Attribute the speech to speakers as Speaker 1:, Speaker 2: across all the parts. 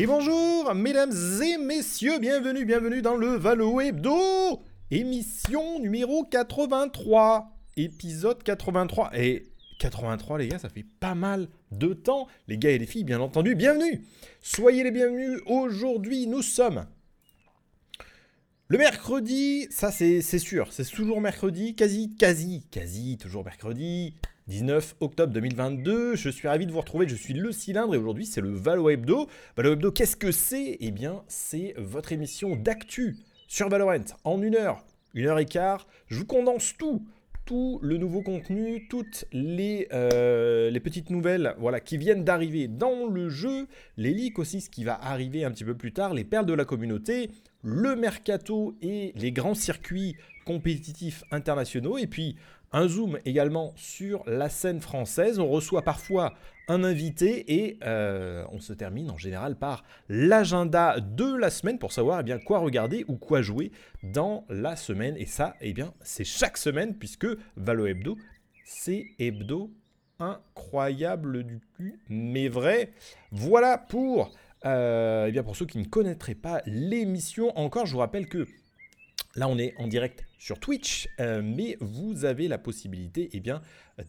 Speaker 1: Et bonjour, mesdames et messieurs, bienvenue, bienvenue dans le Valo Hebdo, émission numéro 83, épisode 83. Et 83, les gars, ça fait pas mal de temps, les gars et les filles, bien entendu, bienvenue. Soyez les bienvenus. Aujourd'hui, nous sommes le mercredi, ça c'est sûr, c'est toujours mercredi, quasi, quasi, quasi, toujours mercredi, 19 octobre 2022. Je suis ravi de vous retrouver, je suis le cylindre et aujourd'hui c'est le Valo Hebdo. Valo Hebdo, qu'est-ce que c'est? Eh bien, c'est votre émission d'actu sur Valorant en une heure, une heure et quart. Je vous condense tout tout le nouveau contenu, toutes les, euh, les petites nouvelles voilà, qui viennent d'arriver dans le jeu, les leaks aussi, ce qui va arriver un petit peu plus tard, les perles de la communauté, le mercato et les grands circuits compétitifs internationaux, et puis un zoom également sur la scène française. On reçoit parfois un invité et euh, on se termine en général par l'agenda de la semaine pour savoir eh quoi regarder ou quoi jouer dans la semaine. Et ça, eh bien, c'est chaque semaine puisque Valo Hebdo, c'est hebdo incroyable du cul, mais vrai. Voilà pour, euh, eh ceux qui ne connaîtraient pas l'émission. Encore, je vous rappelle que Là, on est en direct sur Twitch, euh, mais vous avez la possibilité eh bien,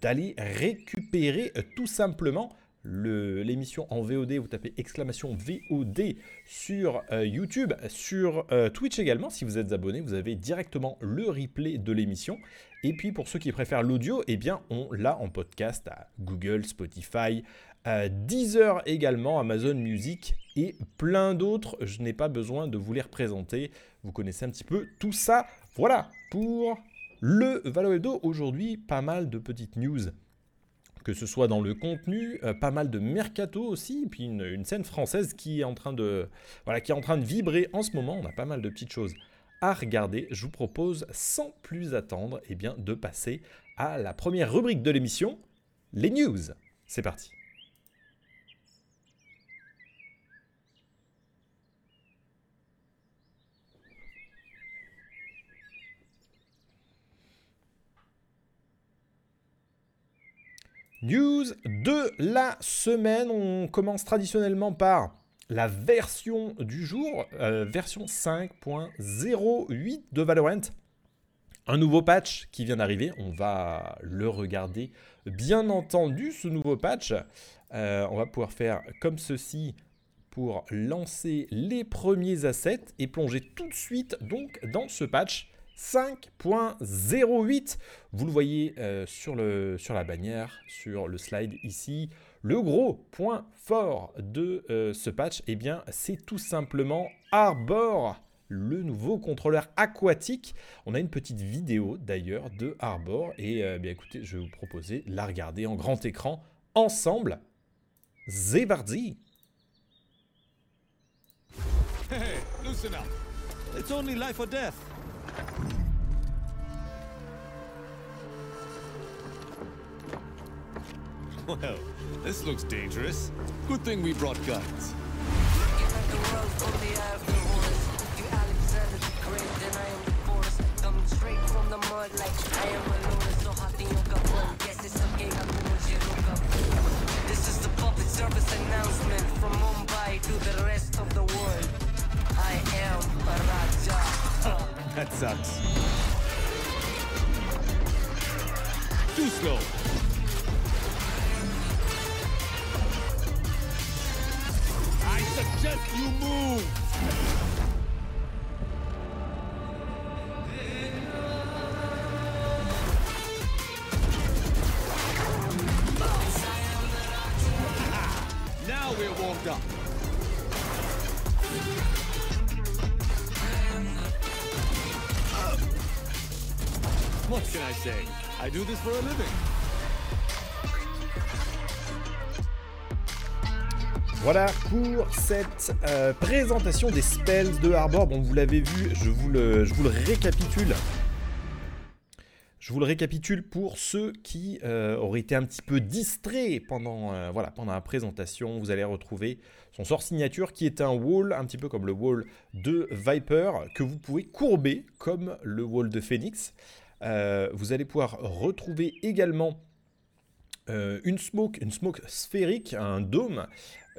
Speaker 1: d'aller récupérer euh, tout simplement l'émission en VOD. Vous tapez exclamation VOD sur euh, YouTube, sur Twitch également. Si vous êtes abonné, vous avez directement le replay de l'émission. Et puis pour ceux qui préfèrent l'audio, eh bien, on l'a en podcast à Google, Spotify, Deezer également, Amazon Music et plein d'autres. Je n'ai pas besoin de vous les représenter. Vous connaissez un petit peu tout ça. Voilà pour le Valo Hebdo. Aujourd'hui, pas mal de petites news. Que ce soit dans le contenu, euh, pas mal de mercato aussi, puis une, scène française qui est en train de, voilà, qui est en train de vibrer en ce moment. On a pas mal de petites choses à regarder. Je vous propose, sans plus attendre, eh de passer à la première rubrique de l'émission, les news. C'est parti. News de la semaine. On commence traditionnellement par la version du jour, euh, version 5.08 de Valorant. Un nouveau patch qui vient d'arriver, on va le regarder bien entendu ce nouveau patch. Euh, on va pouvoir faire comme ceci pour lancer les premiers assets et plonger tout de suite donc dans ce patch 5.08. Vous le voyez euh, sur, le, sur la bannière, sur le slide ici. Le gros point fort de euh, ce patch, eh bien, c'est tout simplement Arbor, le nouveau contrôleur aquatique. On a une petite vidéo d'ailleurs de Arbor et euh, bien écoutez, je vais vous proposer de la regarder en grand écran ensemble. Zebardi.
Speaker 2: Hey, loosen up. It's only life or death. Well, this looks dangerous. Good thing we brought guns. Sucks. Too slow.
Speaker 1: Voilà pour cette euh, présentation des spells de Harbor. Bon, vous l'avez vu, je vous le, récapitule. Je vous le récapitule pour ceux qui euh, auraient été un petit peu distraits pendant, euh, pendant la présentation. Vous allez retrouver son sort signature qui est un wall, un petit peu comme le wall de Viper, que vous pouvez courber comme le wall de Phoenix. Vous allez pouvoir retrouver également une smoke, une smoke sphérique, un dôme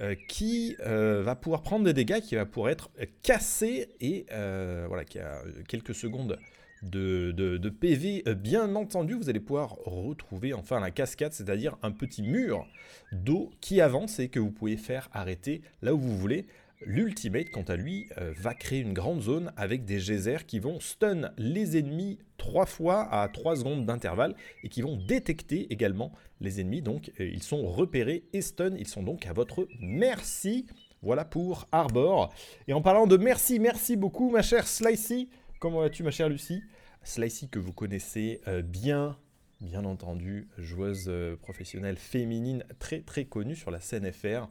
Speaker 1: euh, qui euh, va pouvoir prendre des dégâts, qui va pouvoir être cassé et euh, voilà, qui a quelques secondes de, PV. Euh, Bien entendu, vous allez pouvoir retrouver enfin la cascade, c'est-à-dire un petit mur d'eau qui avance et que vous pouvez faire arrêter là où vous voulez. L'ultimate, quant à lui, euh, va créer une grande zone avec des geysers qui vont stun les ennemis trois fois à 3 secondes d'intervalle et qui vont détecter également les ennemis. Donc euh, ils sont repérés et stun, ils sont donc à votre merci. Voilà pour Arbor. Et en parlant de merci, merci beaucoup ma chère Slicey. Comment vas-tu ma chère Lucie? Slicey que vous connaissez euh, bien, bien entendu, joueuse professionnelle féminine très très connue sur la scène FR.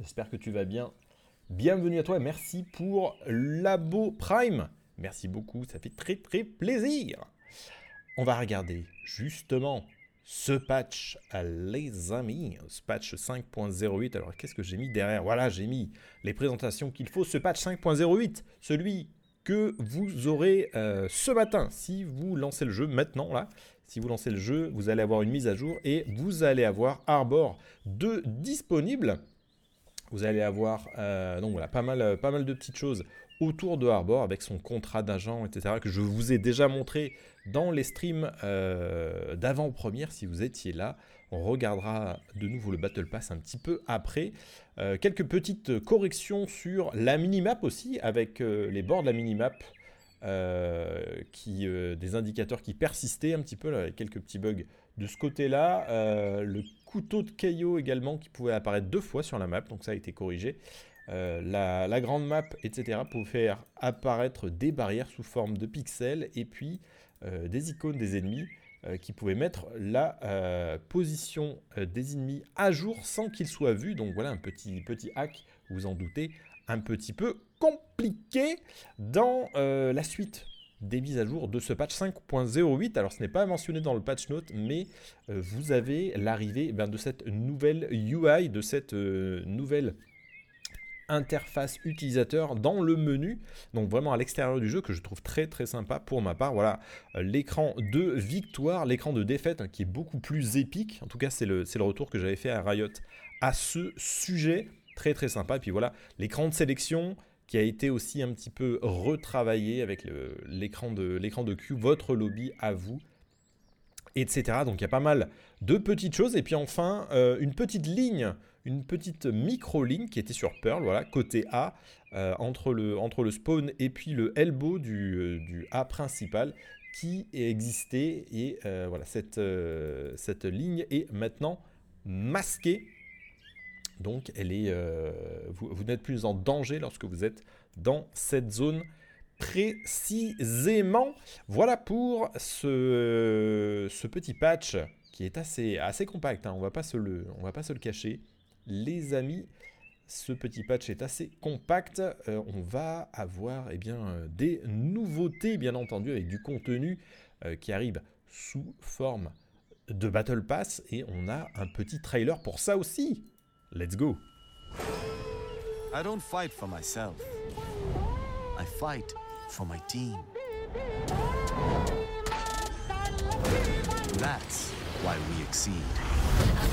Speaker 1: J'espère que tu vas bien. Bienvenue à toi, merci pour Labo Prime. Merci beaucoup, ça fait très très plaisir. On va regarder justement ce patch, euh, les amis, ce patch 5.08. Alors qu'est-ce que j'ai mis derrière? Voilà, j'ai mis les présentations qu'il faut. Ce patch 5.08, celui que vous aurez euh, ce matin si vous lancez le jeu maintenant là. Si vous lancez le jeu, vous allez avoir une mise à jour et vous allez avoir Arbor 2 disponible. Vous allez avoir euh, donc voilà, pas, mal, euh, pas mal de petites choses autour de Arbor avec son contrat d'agent, etc. que je vous ai déjà montré dans les streams euh, d'avant-première si vous étiez là. On regardera de nouveau le Battle Pass un petit peu après. Quelques petites corrections sur la minimap aussi, avec les bords de la minimap, euh, qui, des indicateurs qui persistaient un petit peu, avec quelques petits bugs de ce côté-là. Le couteau de Kaio également qui pouvait apparaître deux fois sur la map, donc ça a été corrigé. Euh, la, grande map, etc., pour faire apparaître des barrières sous forme de pixels et puis euh, des icônes des ennemis euh, qui pouvaient mettre la position des ennemis à jour sans qu'ils soient vus. Donc voilà un petit, petit hack, vous en doutez, un petit peu compliqué dans la suite des mises à jour de ce patch 5.08. Alors ce n'est pas mentionné dans le patch note, mais euh, vous avez l'arrivée ben, de cette nouvelle UI, de cette euh, nouvelle interface utilisateur dans le menu, donc vraiment à l'extérieur du jeu que je trouve très très sympa pour ma part. Voilà euh, l'écran de victoire, l'écran de défaite hein, qui est beaucoup plus épique. En tout cas, c'est le, c'est le retour que j'avais fait à Riot à ce sujet. Très très sympa. Et puis voilà, l'écran de sélection qui a été aussi un petit peu retravaillé avec l'écran de, de queue, votre lobby à vous, etc. Donc il y a pas mal de petites choses. Et puis enfin, euh, une petite ligne, une petite micro-ligne qui était sur Pearl, voilà, côté A, euh, entre, le, spawn et puis le elbow du, euh, A principal qui existait. Et voilà, cette ligne est maintenant masquée. Donc elle est, euh, vous, n'êtes plus en danger lorsque vous êtes dans cette zone précisément. Voilà pour ce, petit patch qui est assez, assez compact, hein, on on va pas se le cacher. Les amis, ce petit patch est assez compact. Euh, on va avoir eh bien, euh, des nouveautés, bien entendu, avec du contenu qui arrive sous forme de Battle Pass. Et on a un petit trailer pour ça aussi. Let's go
Speaker 3: I don't fight for myself. I fight for my team. That's why we exceed.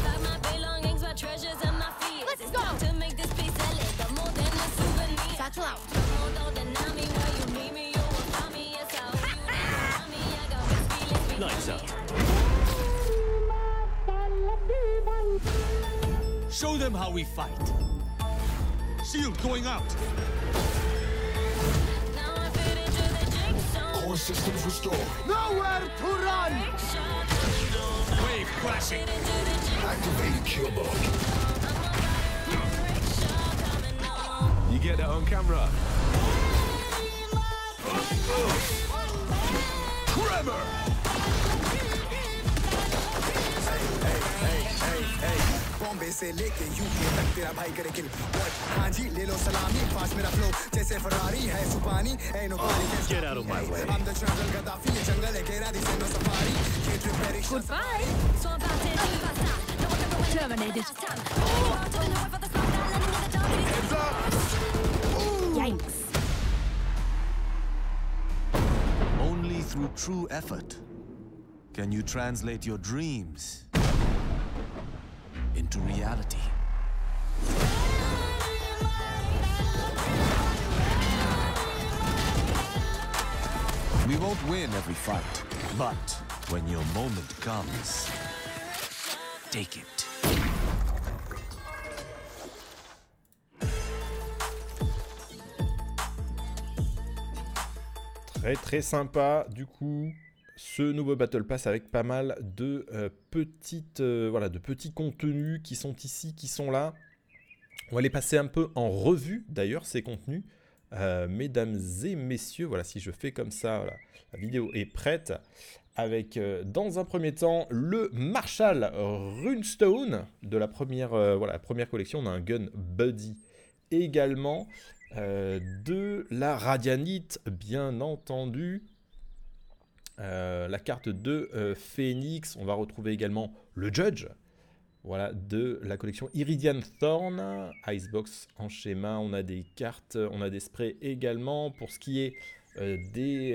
Speaker 4: Got my belongings, my treasures, and my fears. Let's go. To make this piece elegant, more than a souvenir.
Speaker 3: Show them how we fight. Shield going out.
Speaker 5: Core systems restored.
Speaker 3: Nowhere
Speaker 4: to run! Wave crashing.
Speaker 5: Activate kill mode.
Speaker 3: You get that on camera.
Speaker 5: Tremor. Hey, hey, hey, hey, hey.
Speaker 6: Bombay से लेके यूके तक तेरा भाई करे किल हाँ जी ले लो सलामी पास मेरा फ्लो जैसे फरारी है सुपानी ऐ नो पानी
Speaker 7: Get out of my way.
Speaker 6: I'm the jungle Gaddafi ये जंगल है घेरा दिसे no safari Can't you perish
Speaker 4: Goodbye. So I'm about to leave. Terminated. Yikes.
Speaker 3: Only through true effort can you translate your dreams into reality. We won't win every fight, but when your moment comes, take it.
Speaker 1: Très très sympa du coup. Ce nouveau Battle Pass avec pas mal de euh, petites euh, voilà de petits contenus qui sont ici, qui sont là. On va les passer un peu en revue d'ailleurs ces contenus. Euh, mesdames et messieurs, voilà si je fais comme ça, la vidéo est prête avec dans un premier temps le Marshall Runestone de la première, voilà, première collection. On a un Gun Buddy également. De la Radianite, bien entendu. Euh, la carte de euh, Phoenix. On va retrouver également le Judge. Voilà, de la collection Iridian Thorn. Icebox en schéma. On a des cartes, on a des sprays également. Pour ce qui est euh, des,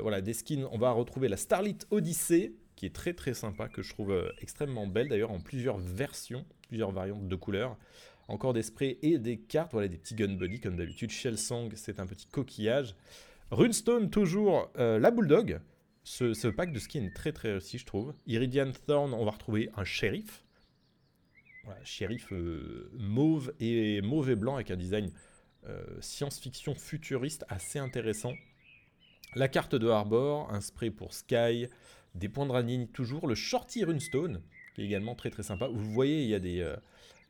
Speaker 1: voilà, des skins, on va retrouver la Starlit Odyssey, qui est très très sympa, que je trouve extrêmement belle d'ailleurs, en plusieurs versions, plusieurs variantes de couleurs. Encore des sprays et des cartes, voilà des petits gun buddy comme d'habitude. Shell Song, c'est un petit coquillage. Runestone, toujours euh, la Bulldog. Ce, pack de skins est très très réussi, je trouve. Iridian Thorn, on va retrouver un shérif. Shérif euh, mauve et mauve et blanc avec un design euh, science-fiction futuriste assez intéressant. La carte de Harbor, un spray pour Sky, des points de Ranini toujours, le Shorty Runestone, qui est également très très sympa. Vous voyez, il y a des,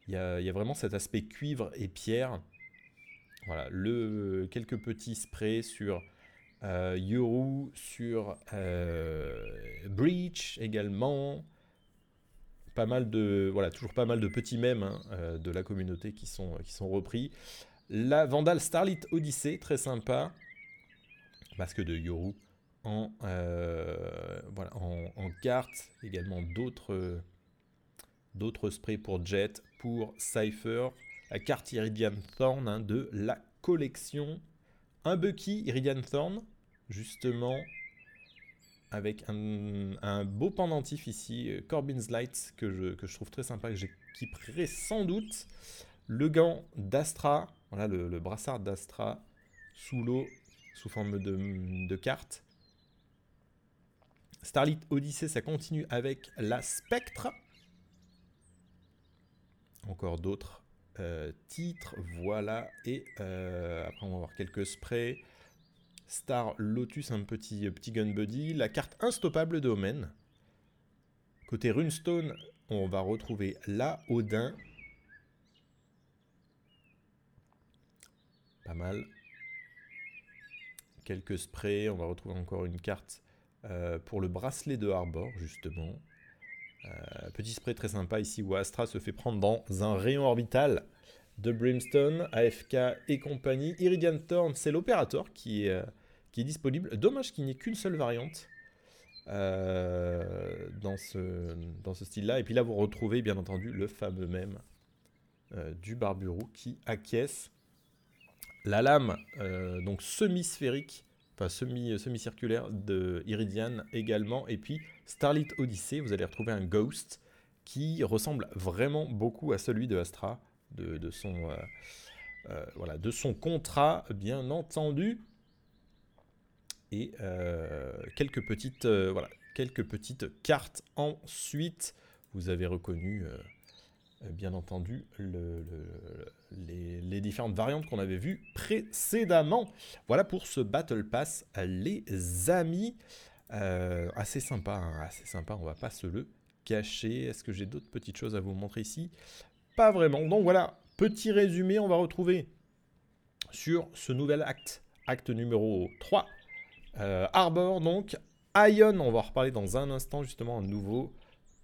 Speaker 1: il y a, il y a vraiment cet aspect cuivre et pierre. Voilà, le, quelques petits sprays sur euh, Yoru, sur euh, Breach également. Pas mal de, voilà, toujours pas mal de petits mèmes hein, euh, de la communauté qui sont, repris. La Vandal Starlit Odyssey, très sympa. Masque de Yoru en, voilà, en, carte. Également d'autres d'autres sprays pour Jet, pour Cypher. La carte Iridian Thorn hein, de la collection. Un Bucky Iridian Thorn, justement, avec un, beau pendentif ici, euh, Corbin's Light, que je, trouve très sympa, que j'équiperai sans doute. Le gant d'Astra, voilà le, le brassard d'Astra sous l'eau, sous forme de, de carte. Starlit Odyssey, ça continue avec la Spectre. Encore d'autres euh, titres, voilà. Et euh, après, on va voir quelques sprays. Star Lotus, un petit, petit gun buddy. La carte instoppable de Omen. Côté Runestone, on va retrouver la Odin. Pas mal. Quelques sprays. On va retrouver encore une carte euh, pour le bracelet de Harbor, justement. Euh, petit spray très sympa ici où Astra se fait prendre dans un rayon orbital de Brimstone, AFK et compagnie. Iridian Thorn, c'est l'opérateur qui, est, euh, qui est disponible. Dommage qu'il n'y ait qu'une seule variante euh, dans ce, style-là. Et puis là, vous retrouvez bien entendu le fameux même euh, du Barburou qui acquiesce. La lame, donc semi-sphérique, enfin semi, semi-circulaire de Iridian également. Et puis Starlit Odyssey, vous allez retrouver un Ghost qui ressemble vraiment beaucoup à celui de Astra, de, son, euh, euh, voilà, de son contrat, bien entendu. Et euh, quelques, petites, voilà, quelques petites cartes ensuite. Vous avez reconnu, bien entendu, le- le- les, les différentes variantes qu'on avait vues précédemment. Voilà pour ce Battle Pass, les amis. Assez sympa, hein, assez sympa, on va pas se le cacher. Est-ce que j'ai d'autres petites choses à vous montrer ici? Pas vraiment. Donc voilà, petit résumé, on va retrouver sur ce nouvel acte, acte numéro 3, euh, Arbor, donc, Ion, on va en reparler dans un instant, justement, un nouveau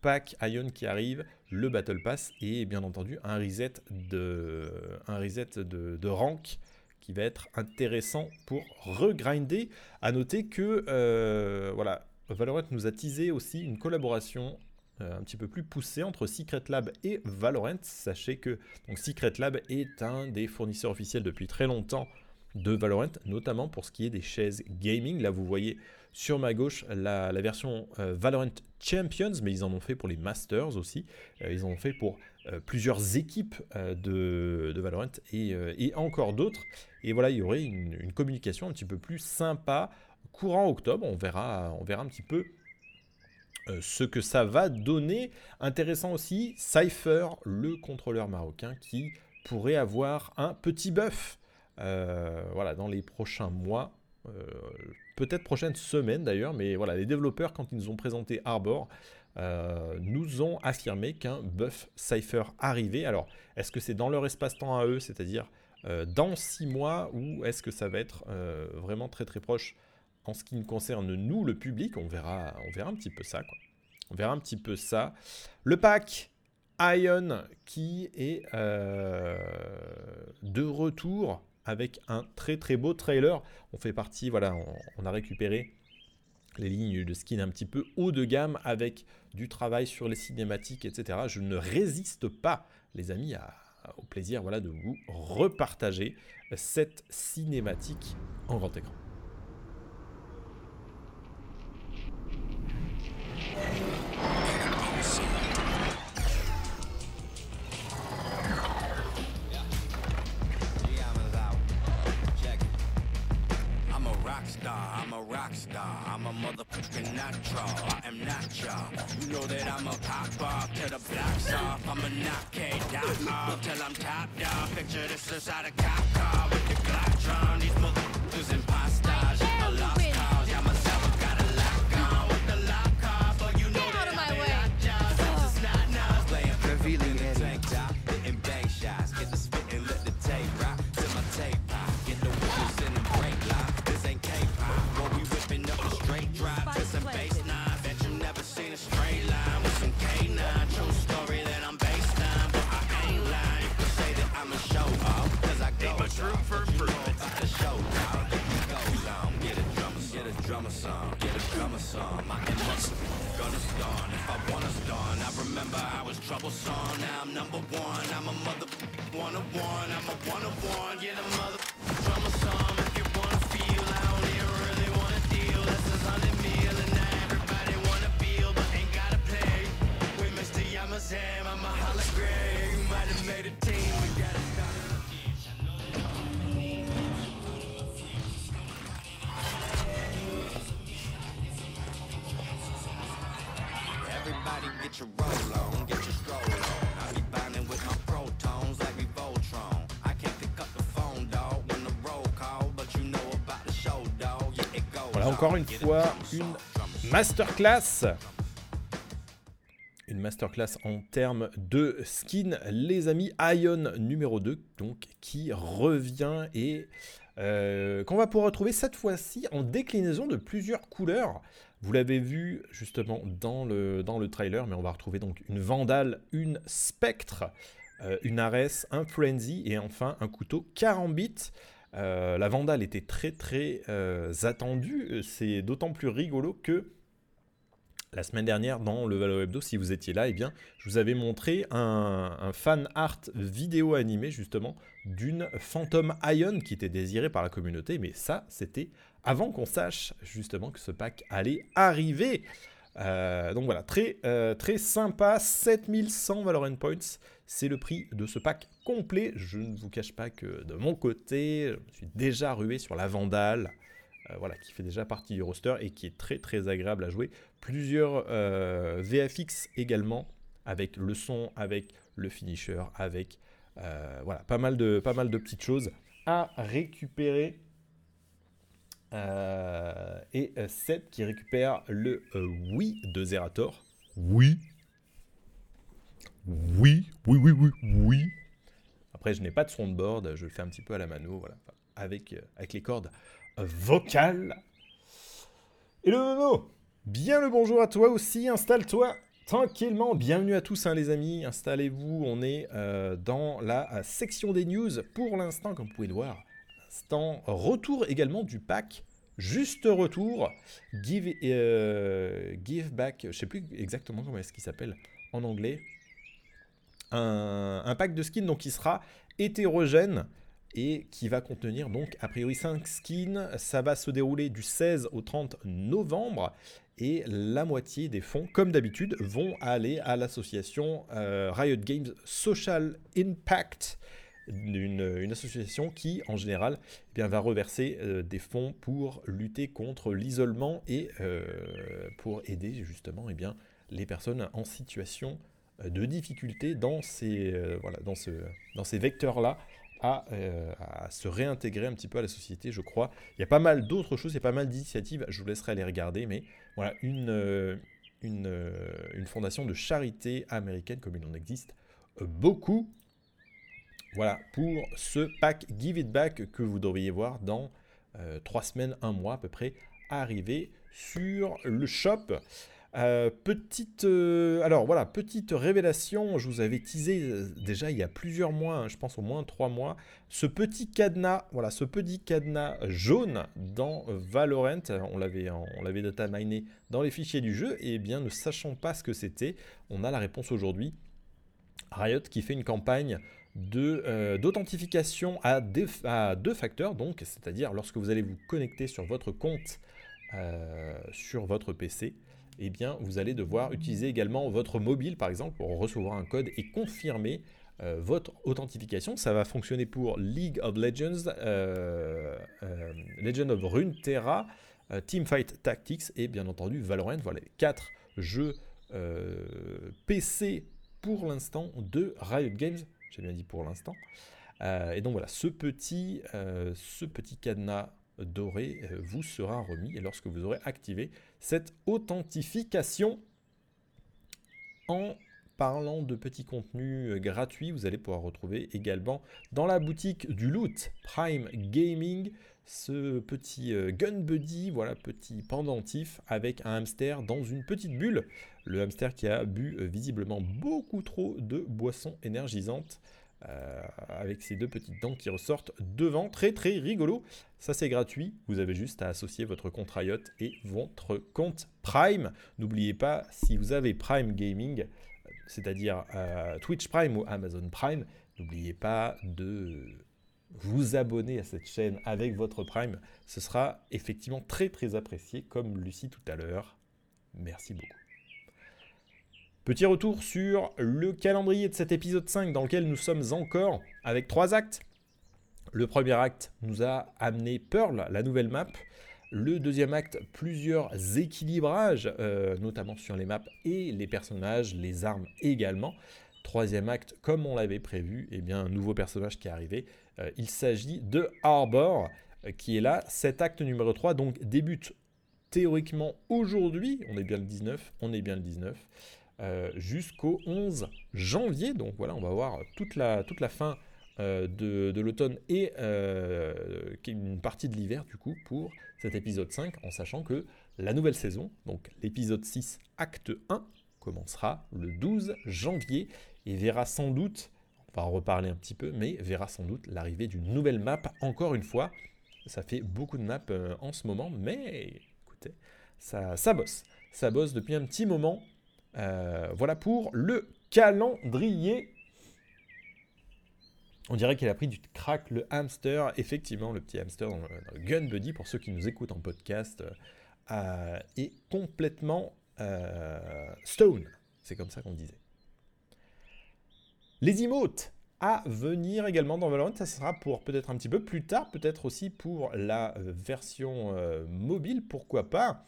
Speaker 1: pack Ion qui arrive, le Battle Pass et bien entendu un reset de, rank qui va être intéressant pour regrinder. À noter que euh, voilà, Valorant nous a teasé aussi une collaboration un petit peu plus poussée entre Secret Lab et Valorant. Sachez que donc, Secret Lab est un des fournisseurs officiels depuis très longtemps de Valorant, notamment pour ce qui est des chaises gaming. Là, vous voyez sur ma gauche la, version euh, Valorant Champions, mais ils en ont fait pour les Masters aussi. Euh, ils en ont fait pour euh, plusieurs équipes euh, de, Valorant et, euh, encore d'autres. Et voilà, il y aurait une, une communication un petit peu plus sympa courant octobre. On verra, on verra un petit peu euh, ce que ça va donner. Intéressant aussi, Cypher, le contrôleur marocain, qui pourrait avoir un petit buff euh, voilà, dans les prochains mois. euh, Peut-être prochaine semaine d'ailleurs, mais voilà, les développeurs, quand ils nous ont présenté Arbor, euh, nous ont affirmé qu'un buff Cypher arrivait. Alors, est-ce que c'est dans leur espace-temps à eux, c'est-à-dire euh, dans 6 mois, ou est-ce que ça va être euh, vraiment très très proche en ce qui nous concerne, nous, le public On verra, on verra un petit peu ça. On verra un petit peu ça. Le pack Ion qui est euh, de retour avec un très très beau trailer. On fait partie, voilà, on, a récupéré les lignes de skin un petit peu haut de gamme avec du travail sur les cinématiques, etc. Je ne résiste pas, les amis, au plaisir voilà, de vous repartager cette cinématique en grand écran.
Speaker 7: Star, I'm a rock star, I'm a motherfucking natural, I am natural. You know that I'm a pop off till the blocks off, I'm a knock K dot off till I'm top dog. Picture this inside a cop car with the Glock drawn. These motherfuckers one, I'm
Speaker 1: encore une fois une masterclass. Une masterclass en termes de skin, les amis. Ion numéro 2, donc, qui revient et euh, qu'on va pouvoir retrouver cette fois-ci en déclinaison de plusieurs couleurs. Vous l'avez vu justement dans le, dans le trailer, mais on va retrouver donc une Vandale, une Spectre, euh, une Ares, un Frenzy et enfin un couteau Karambit. Euh, la Vandale était très très euh, attendue. C'est d'autant plus rigolo que la semaine dernière dans le Valo Hebdo, si vous étiez là, eh bien, je vous avais montré un, un fan art vidéo animé justement d'une Phantom Ion qui était désirée par la communauté, mais ça, c'était avant qu'on sache justement que ce pack allait arriver. Euh, donc voilà, très, euh, très sympa, 7100 Valorant Points, c'est le prix de ce pack complet. Je ne vous cache pas que de mon côté, je me suis déjà rué sur la Vandale, euh, voilà, qui fait déjà partie du roster et qui est très très agréable à jouer. Plusieurs VFX également, avec le son, avec le finisher, avec voilà, pas mal, de, pas mal de petites choses à récupérer. Euh, et euh, Seb qui récupère le euh, oui de Zerator. Oui. Oui, oui, oui, oui, oui. Après, je n'ai pas de son de board, je le fais un petit peu à la mano, voilà, avec, avec les cordes vocales. Et le bien le bonjour à toi aussi, installe-toi tranquillement. Bienvenue à tous hein, les amis, installez-vous, on est euh, dans la section des news pour l'instant, comme vous pouvez le voir. Instant retour également du pack, juste retour, give, euh, give back, je sais plus exactement comment est-ce qu'il s'appelle en anglais. Un, un pack de skins donc qui sera hétérogène et qui va contenir donc a priori 5 skins. Ça va se dérouler du 16 au 30 novembre et la moitié des fonds, comme d'habitude, vont aller à l'association euh, Riot Games Social Impact une association qui, en général, eh bien, va reverser euh, des fonds pour lutter contre l'isolement et euh, pour aider justement eh bien, les personnes en situation euh, de difficulté dans ces, voilà, dans ce, dans ces vecteurs-là à, à se réintégrer un petit peu à la société, je crois. Il y a pas mal d'autres choses, il y a pas mal d'initiatives, je vous laisserai aller regarder, mais voilà, une, une, une fondation de charité américaine, comme il en existe beaucoup. Voilà, pour ce pack Give It Back que vous devriez voir dans euh, trois semaines, un mois à peu près, arriver sur le shop. Euh, petite, euh, alors voilà, petite révélation, je vous avais teasé euh, déjà il y a plusieurs mois, hein, je pense au moins trois mois, ce petit cadenas, voilà, ce petit cadenas jaune dans Valorant, on l'avait, on l'avait data miné dans les fichiers du jeu, et bien ne sachant pas ce que c'était, on a la réponse aujourd'hui. Riot qui fait une campagne euh, d'authentification à, deux facteurs, donc c'est-à-dire lorsque vous allez vous connecter sur votre compte euh, sur votre PC, eh bien vous allez devoir utiliser également votre mobile par exemple pour recevoir un code et confirmer euh, votre authentification. Ça va fonctionner pour League of Legends, Legend of Runeterra, Teamfight Tactics et bien entendu Valorant. Voilà les quatre jeux PC pour l'instant de Riot Games. J'ai bien dit pour l'instant. Euh, et donc voilà, ce petit, euh, ce petit cadenas doré euh, vous sera remis lorsque vous aurez activé cette authentification. En parlant de petits contenus gratuits, vous allez pouvoir retrouver également dans la boutique du loot Prime Gaming ce petit euh, Gun Buddy, voilà, petit pendentif avec un hamster dans une petite bulle. Le hamster qui a bu euh, visiblement beaucoup trop de boissons énergisantes euh, avec ses deux petites dents qui ressortent devant. Très très rigolo. Ça c'est gratuit. Vous avez juste à associer votre compte Riot et votre compte Prime. N'oubliez pas, si vous avez Prime Gaming, c'est-à-dire Twitch Prime ou Amazon Prime, n'oubliez pas de vous abonner à cette chaîne avec votre Prime. Ce sera effectivement très très apprécié, comme Lucie tout à l'heure. Merci beaucoup. Petit retour sur le calendrier de cet épisode 5 dans lequel nous sommes encore avec trois actes. Le premier acte nous a amené Pearl, la nouvelle map. Le deuxième acte, plusieurs équilibrages, euh, notamment sur les maps et les personnages, les armes également. Troisième acte, comme on l'avait prévu, eh bien, un nouveau personnage qui est arrivé. Euh, il s'agit de Arbor, euh, qui est là. Cet acte numéro 3 donc, débute théoriquement aujourd'hui. On est bien le 19, on est bien le 19. euh, jusqu'au 11 janvier. Donc voilà, on va voir toute la, fin de, de l'automne et une partie de l'hiver du coup pour cet épisode 5 en sachant que la nouvelle saison, donc l'épisode 6 acte 1, commencera le 12 janvier et verra sans doute, on va en reparler un petit peu, mais verra sans doute l'arrivée d'une nouvelle map encore une fois. Ça fait beaucoup de maps euh, en ce moment, mais écoutez, ça, bosse. Ça bosse depuis un petit moment. Euh, voilà pour le calendrier. On dirait qu'il a pris du crack le hamster. Effectivement, le petit hamster dans le, Gun Buddy, pour ceux qui nous écoutent en podcast, euh, est complètement stone. C'est comme ça qu'on disait. Les emotes à venir également dans Valorant, ça sera pour peut-être un petit peu plus tard, peut-être aussi pour la euh, version euh, mobile, pourquoi pas.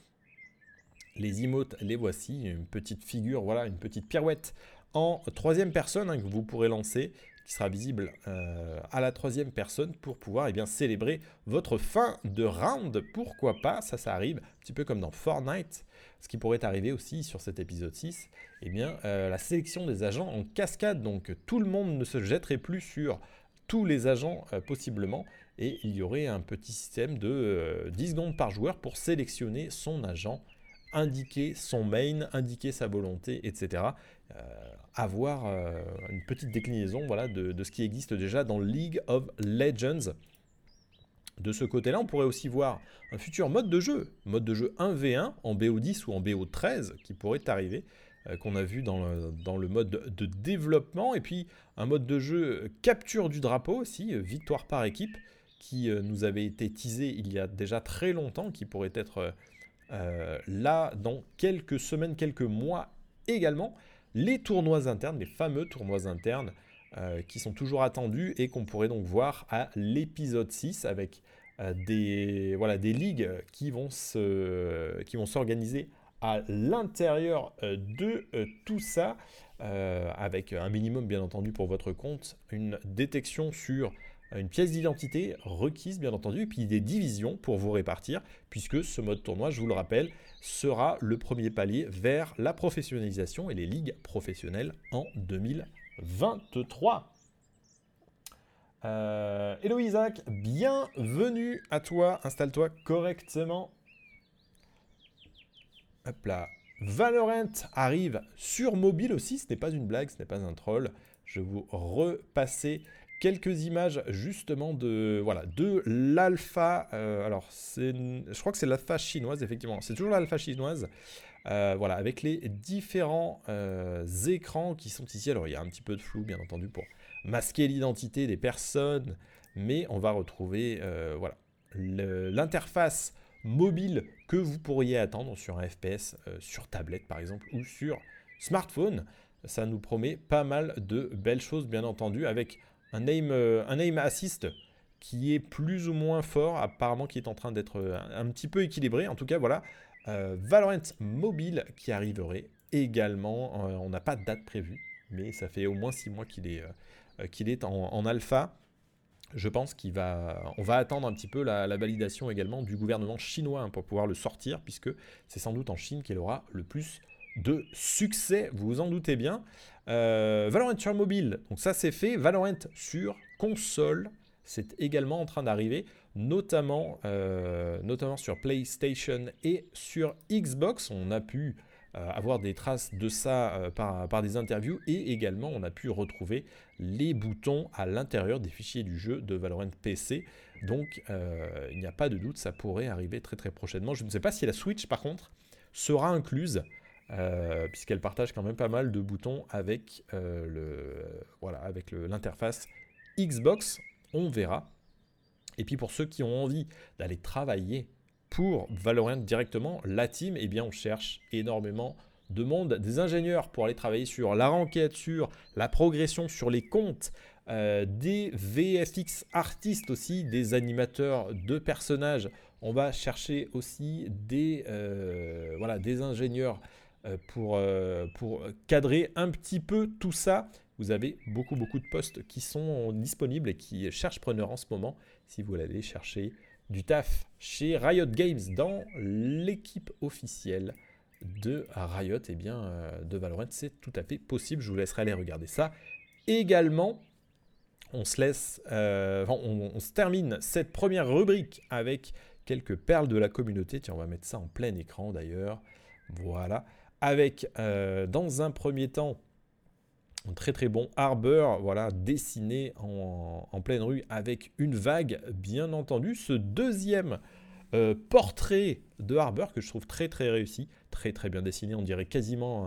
Speaker 1: Les emotes, les voici, une petite figure, voilà, une petite pirouette en troisième personne hein, que vous pourrez lancer, qui sera visible euh, à la troisième personne pour pouvoir eh célébrer votre fin de round. Pourquoi pas Ça, ça arrive un petit peu comme dans Fortnite. Ce qui pourrait arriver aussi sur cet épisode 6, eh bien, euh, la sélection des agents en cascade. Donc tout le monde ne se jetterait plus sur tous les agents euh, possiblement. Et il y aurait un petit système de euh, 10 secondes par joueur pour sélectionner son agent indiquer son main, indiquer sa volonté, etc. Euh, avoir euh, une petite déclinaison voilà, de, de ce qui existe déjà dans League of Legends. De ce côté-là, on pourrait aussi voir un futur mode de jeu, mode de jeu 1v1 en BO10 ou en BO13 qui pourrait arriver, euh, qu'on a vu dans le, dans le mode de développement, et puis un mode de jeu capture du drapeau aussi, euh, victoire par équipe, qui euh, nous avait été teasé il y a déjà très longtemps, qui pourrait être euh, euh, là dans quelques semaines, quelques mois également. Les tournois internes, les fameux tournois internes, euh, qui sont toujours attendus et qu'on pourrait donc voir à l'épisode 6 avec euh, des, voilà, des ligues qui vont s'organiser à l'intérieur euh, de euh, tout ça, euh, avec un minimum bien entendu pour votre compte, une détection sur une pièce d'identité requise bien entendu, et puis des divisions pour vous répartir, puisque ce mode tournoi, je vous le rappelle, sera le premier palier vers la professionnalisation et les ligues professionnelles en 2023. Euh, hello Isaac, bienvenue à toi, installe-toi correctement. Hop là. Valorant arrive sur mobile aussi, ce n'est pas une blague, ce n'est pas un troll. Je vais vous repasser quelques images justement de voilà de l'alpha. euh, alors c'est, je crois que c'est l'alpha chinoise effectivement. C'est toujours l'alpha chinoise. Euh, voilà avec les différents euh, écrans qui sont ici. Alors il y a un petit peu de flou bien entendu pour masquer l'identité des personnes, mais on va retrouver voilà l'interface mobile que vous pourriez attendre sur un FPS euh, sur tablette par exemple ou sur smartphone. Ça nous promet pas mal de belles choses bien entendu avec un aim, euh, un aim assist qui est plus ou moins fort, apparemment qui est en train d'être euh, un, petit peu équilibré. En tout cas, voilà, Valorant mobile qui arriverait également. On n'a pas de date prévue, mais ça fait au moins 6 mois qu'il est, est en alpha. Je pense qu'on va, attendre un petit peu la, validation également du gouvernement chinois hein, pour pouvoir le sortir, puisque c'est sans doute en Chine qu'il aura le plus de succès, vous vous en doutez bien. Euh, Valorant sur mobile, donc ça c'est fait. Valorant sur console, c'est également en train d'arriver, notamment, euh, notamment sur PlayStation et sur Xbox. On a pu avoir des traces de ça euh, par, par des interviews et également on a pu retrouver les boutons à l'intérieur des fichiers du jeu de Valorant PC. Donc euh, il n'y a pas de doute, ça pourrait arriver très très prochainement. Je ne sais pas si la Switch par contre sera incluse. euh, puisqu'elle partage quand même pas mal de boutons avec euh, le voilà avec l'interface Xbox, on verra. Et puis pour ceux qui ont envie d'aller travailler pour Valorant directement, la team, eh bien on cherche énormément de monde, des ingénieurs pour aller travailler sur la renquête, sur la progression, sur les comptes, euh, des VFX artistes aussi, des animateurs de personnages. On va chercher aussi des, euh, voilà, des ingénieurs euh, pour, pour cadrer un petit peu tout ça. Vous avez beaucoup beaucoup de postes qui sont disponibles et qui cherchent preneur en ce moment si vous allez chercher du taf chez Riot Games dans l'équipe officielle de Riot et bien euh, de Valorant, c'est tout à fait possible. Je vous laisserai aller regarder ça. Également, on se laisse, euh, on, se termine cette première rubrique avec quelques perles de la communauté. Tiens, on va mettre ça en plein écran d'ailleurs. Voilà. Avec, euh, dans un premier temps, très très bon Arbor, voilà, dessiné en, en pleine rue avec une vague, bien entendu. Ce deuxième euh, portrait de Arbor que je trouve très très réussi, très très bien dessiné, on dirait quasiment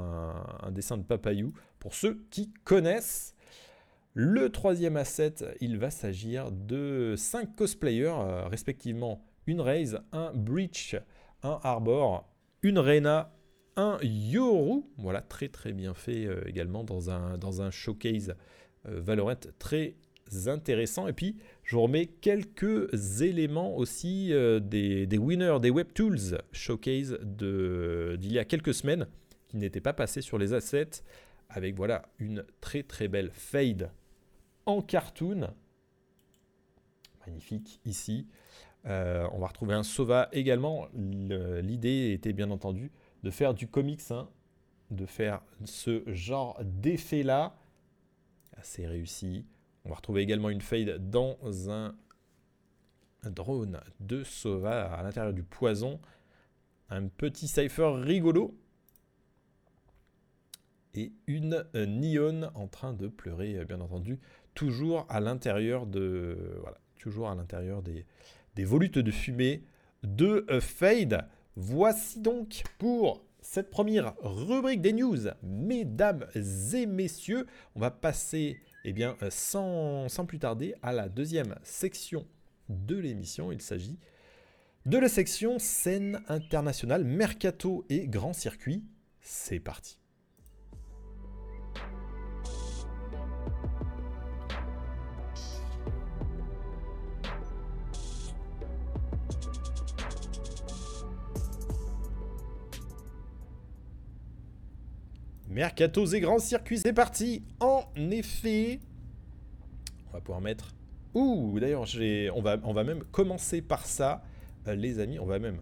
Speaker 1: un, dessin de Papayou pour ceux qui connaissent. Le troisième asset, il va s'agir de 5 cosplayers, euh, respectivement une Raze, un Breach, un Arbor, une Reyna, un Yoru. Voilà, très très bien fait euh, également dans un, dans un showcase euh, Valorant très intéressant. Et puis, je vous remets quelques éléments aussi euh, des, des winners, des WebTools showcase de- d'il y a quelques semaines qui n'étaient pas passés sur les assets avec voilà une très très belle fade en cartoon. Magnifique ici. Euh, on va retrouver un Sova également. Le- L'idée était bien entendu de faire du comics, hein, de faire ce genre d'effet là. Assez réussi. On va retrouver également une fade dans un drone de Sova à l'intérieur du poison. Un petit cipher rigolo. Et une Neon en train de pleurer, bien entendu, toujours à l'intérieur de. L'intérieur des, des volutes de fumée de Fade. Voici donc pour cette première rubrique des news, mesdames et messieurs. On va passer, eh bien, euh, sans, sans plus tarder, à la deuxième section de l'émission. Il s'agit de la section scène internationale, mercato et grand circuit. C'est parti. Mercatos et grands circuits, c'est parti. En effet, on va pouvoir mettre. Ouh, d'ailleurs, on va, on va même commencer par ça, euh, les amis. On va même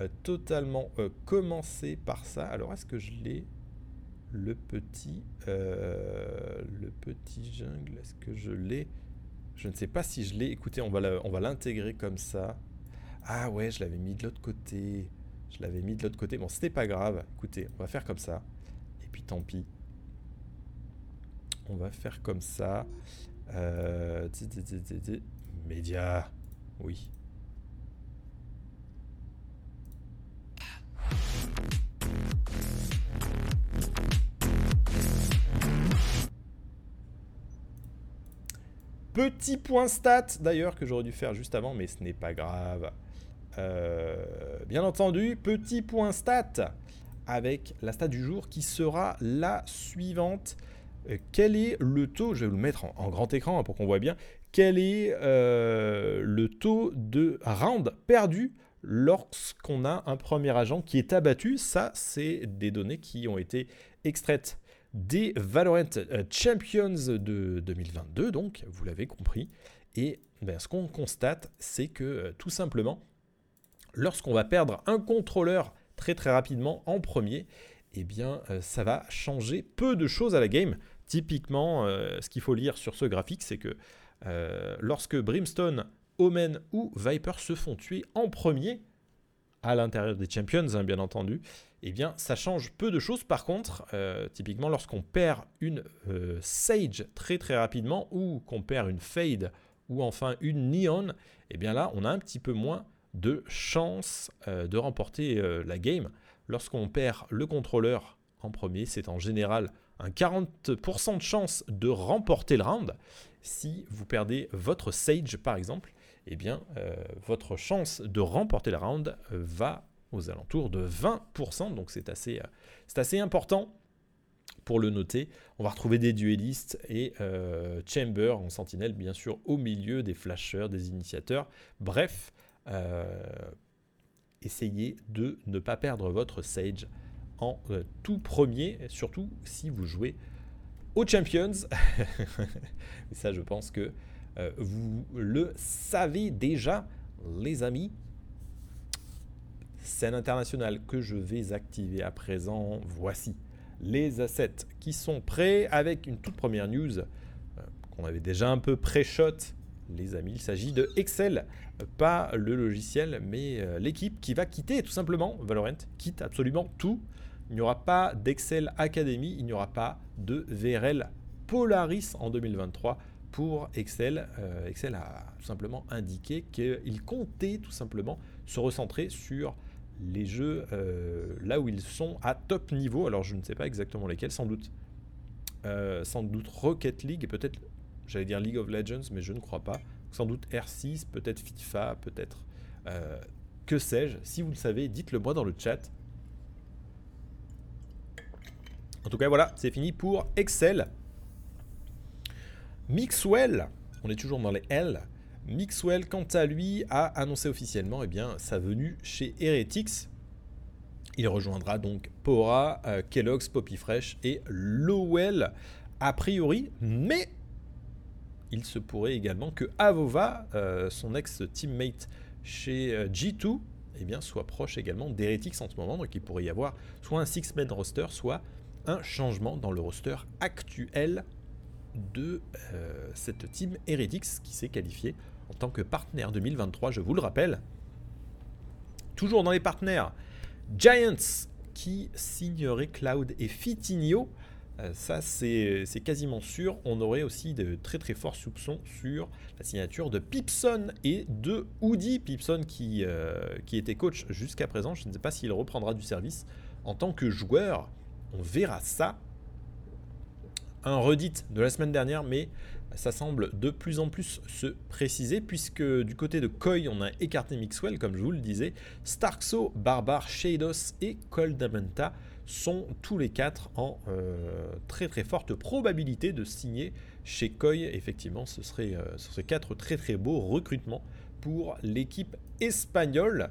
Speaker 1: euh, totalement euh, commencer par ça. Alors, est-ce que je l'ai? Le petit, le petit jungle Est-ce que je l'ai? Je ne sais pas si je l'ai. Écoutez, on va, la- on va l'intégrer comme ça. Ah ouais, je l'avais mis de l'autre côté. Je l'avais mis de l'autre côté. Bon, c'était pas grave. Écoutez, on va faire comme ça. Puis tant pis. On va faire comme ça. Euh, Média. Oui. Petit point stat d'ailleurs que j'aurais dû faire juste avant, mais ce n'est pas grave. Euh, bien entendu, petit point stat avec la stat du jour qui sera la suivante. Euh, quel est le taux, je vais vous le mettre en, grand écran hein, pour qu'on voit bien, quel est euh, le taux de round perdu lorsqu'on a un premier agent qui est abattu? Ça, c'est des données qui ont été extraites des Valorant euh, Champions de 2022, donc vous l'avez compris. Et ben, ce qu'on constate, c'est que tout simplement, lorsqu'on va perdre un contrôleur très très rapidement en premier, eh bien euh, ça va changer peu de choses à la game. Typiquement, euh, ce qu'il faut lire sur ce graphique, c'est que euh, lorsque Brimstone, Omen ou Viper se font tuer en premier, à l'intérieur des Champions, hein, bien entendu, eh bien, ça change peu de choses. Par contre, typiquement, lorsqu'on perd une Sage très très rapidement, ou qu'on perd une Fade, ou enfin une Neon, eh bien là, on a un petit peu moins de chance euh, de remporter euh, la game. Lorsqu'on perd le contrôleur en premier, c'est en général un 40% de chance de remporter le round. Si vous perdez votre Sage, par exemple, eh bien, euh, votre chance de remporter le round va aux alentours de 20%. Donc, c'est assez, important pour le noter. On va retrouver des duellistes et Chamber en sentinelle, bien sûr, au milieu des flashers, des initiateurs. Bref, essayez de ne pas perdre votre Sage en euh, tout premier, surtout si vous jouez aux Champions. Ça, je pense que euh, vous le savez déjà, les amis. Scène internationale que je vais activer à présent. Voici les assets qui sont prêts avec une toute première news euh, qu'on avait déjà un peu pré-shot, les amis. Il s'agit de Excel, pas le logiciel, mais euh, l'équipe qui va quitter tout simplement Valorant, quitte absolument tout. Il n'y aura pas d'Excel Academy, il n'y aura pas de VRL Polaris en 2023 pour Excel. Euh, Excel a tout simplement indiqué qu'il comptait tout simplement se recentrer sur les jeux euh, là où ils sont à top niveau. Alors je ne sais pas exactement lesquels, sans doute. Sans doute Rocket League peut-être, j'allais dire League of Legends, mais je ne crois pas. Sans doute R6, peut-être FIFA, peut-être euh, que sais-je. Si vous le savez, dites-le moi dans le chat. En tout cas, voilà, c'est fini pour Excel. Mixwell, on est toujours dans les L. Mixwell, quant à lui, a annoncé officiellement eh bien, sa venue chez Heretics. Il rejoindra donc Pora, euh, Kellogg's, Poppy Fresh et Lowell a priori, mais il se pourrait également que Avova, euh, son ex-teammate chez euh, G2, eh soit proche également d'Heretics en ce moment. Donc il pourrait y avoir soit un six-man roster, soit un changement dans le roster actuel de euh, cette team Heretics qui s'est qualifiée en tant que partenaire 2023, je vous le rappelle. Toujours dans les partenaires, Giants qui signerait Cloud et Fitinio. Euh, ça, c'est c'est quasiment sûr. On aurait aussi de très très forts soupçons sur la signature de Pipson et de Woody. Pipson qui, euh, qui était coach jusqu'à présent. Je ne sais pas s'il reprendra du service en tant que joueur. On verra ça. Un redit de la semaine dernière, mais ça semble de plus en plus se préciser, puisque du côté de Koi, on a écarté Mixwell, comme je vous le disais. Starkso, Barbar, Shados et Coldamenta sont tous les quatre en euh, très très forte probabilité de signer chez Koi. Effectivement, ce serait, euh, quatre très très beaux recrutements pour l'équipe espagnole.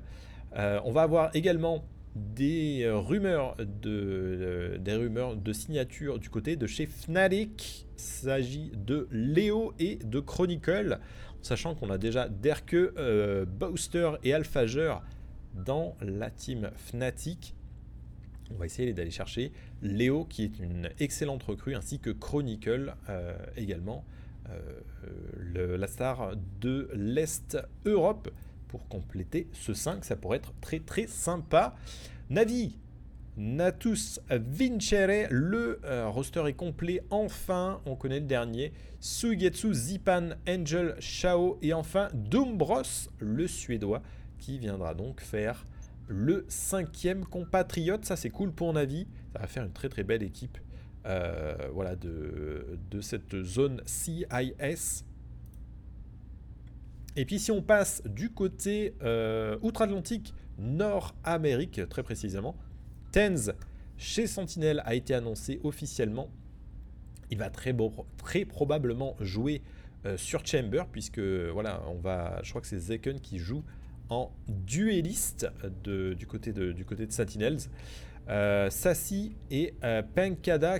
Speaker 1: Euh, on va avoir également des euh, rumeurs de, des signature du côté de chez Fnatic. Il s'agit de Léo et de Chronicle, sachant qu'on a déjà Derke, Booster et Alphager dans la team Fnatic. On va essayer d'aller chercher Léo, qui est une excellente recrue, ainsi que Chronicle euh, également, euh, la star de l'Est Europe, pour compléter ce 5. Ça pourrait être très très sympa. Navi, Natus Vincere, le euh, roster est complet. Enfin, on connaît le dernier. Sugetsu, Zipan, Angel, Shao et enfin Doombros, le suédois, qui viendra donc faire le cinquième compatriote. Ça, c'est cool pour Navi. Ça va faire une très très belle équipe euh, voilà, de, de cette zone CIS. Et puis si on passe du côté euh, outre-Atlantique, Nord-Amérique très précisément, Tenz chez Sentinel a été annoncé officiellement. Il va très, beau- très probablement jouer euh, sur Chamber puisque voilà, on va, je crois que c'est Zeken qui joue en dueliste de- du, côté de, du côté de Sentinels. Euh, et euh,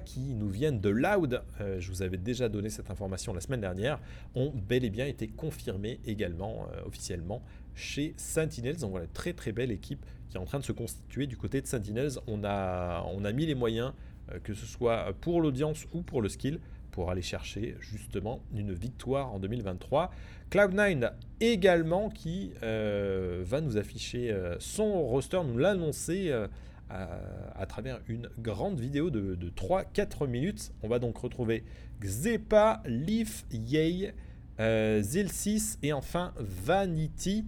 Speaker 1: qui nous viennent de Loud, euh, je vous avais déjà donné cette information la semaine dernière, ont bel et bien été confirmés également euh, officiellement chez Sentinels. Donc voilà, très très belle équipe qui est en train de se constituer du côté de Sentinels. On a, on a mis les moyens, que ce soit pour l'audience ou pour le skill, pour aller chercher justement une victoire en 2023. Cloud9 également qui euh, va nous afficher euh, son roster, nous l'annoncer euh, à, travers une grande vidéo de, de 3-4 minutes. On va donc retrouver Xepa, Leaf, euh, Zilsis et enfin Vanity.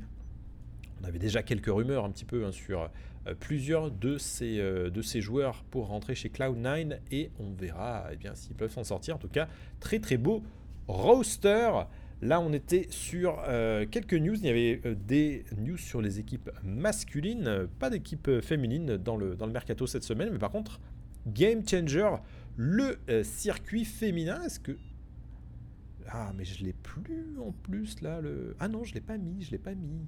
Speaker 1: Avait déjà quelques rumeurs un petit peu hein, sur euh, plusieurs de ces, euh, de ces joueurs pour rentrer chez Cloud9 et on verra eh bien, s'ils peuvent s'en sortir. En tout cas, très très beau roster. Là, on était sur euh, quelques news. Il y avait des news sur les équipes masculines, pas d'équipe féminine dans le, dans le mercato cette semaine, mais par contre, Game Changer, le circuit féminin. Est-ce que. Ah, mais je l'ai plus en plus là. Le... Ah non, je l'ai pas mis, je l'ai pas mis.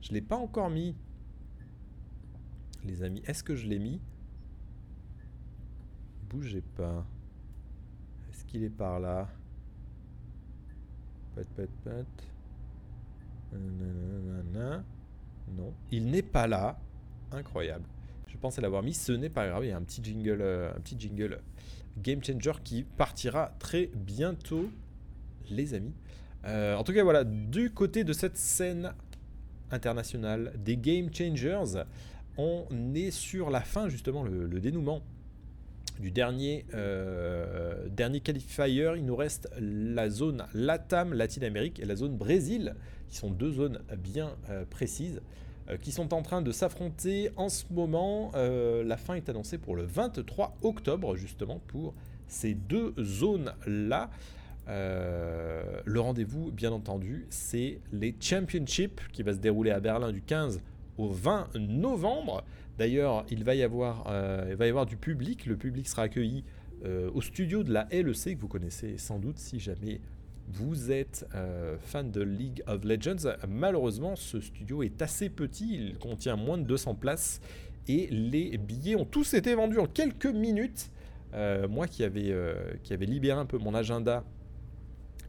Speaker 1: Je l'ai pas encore mis. Les amis, est-ce que je l'ai mis? Bougez pas. Est-ce qu'il est par là? Pat, pat, pat. Non, il n'est pas là. Incroyable. Je pensais l'avoir mis. Ce n'est pas grave. Il y a un petit jingle, euh, Game Changer qui partira très bientôt, les amis. Euh, en tout cas, voilà, du côté de cette scène internationale des Game Changers, on est sur la fin, justement, le, dénouement du dernier, euh, dernier qualifier. Il nous reste la zone LATAM, Latine-Amérique, et la zone Brésil, qui sont deux zones bien euh, précises, euh, qui sont en train de s'affronter en ce moment. La fin est annoncée pour le 23 octobre, justement, pour ces deux zones-là. Euh, le rendez-vous, bien entendu, c'est les Championships qui va se dérouler à Berlin du 15 au 20 novembre. D'ailleurs, il, va y avoir, euh, il va y avoir du public. Le public sera accueilli euh, au studio de la LEC, que vous connaissez sans doute si jamais vous êtes fan de League of Legends. Malheureusement, ce studio est assez petit. Il contient moins de 200 places. Et les billets ont tous été vendus en quelques minutes. Moi qui avais, qui libéré un peu mon agenda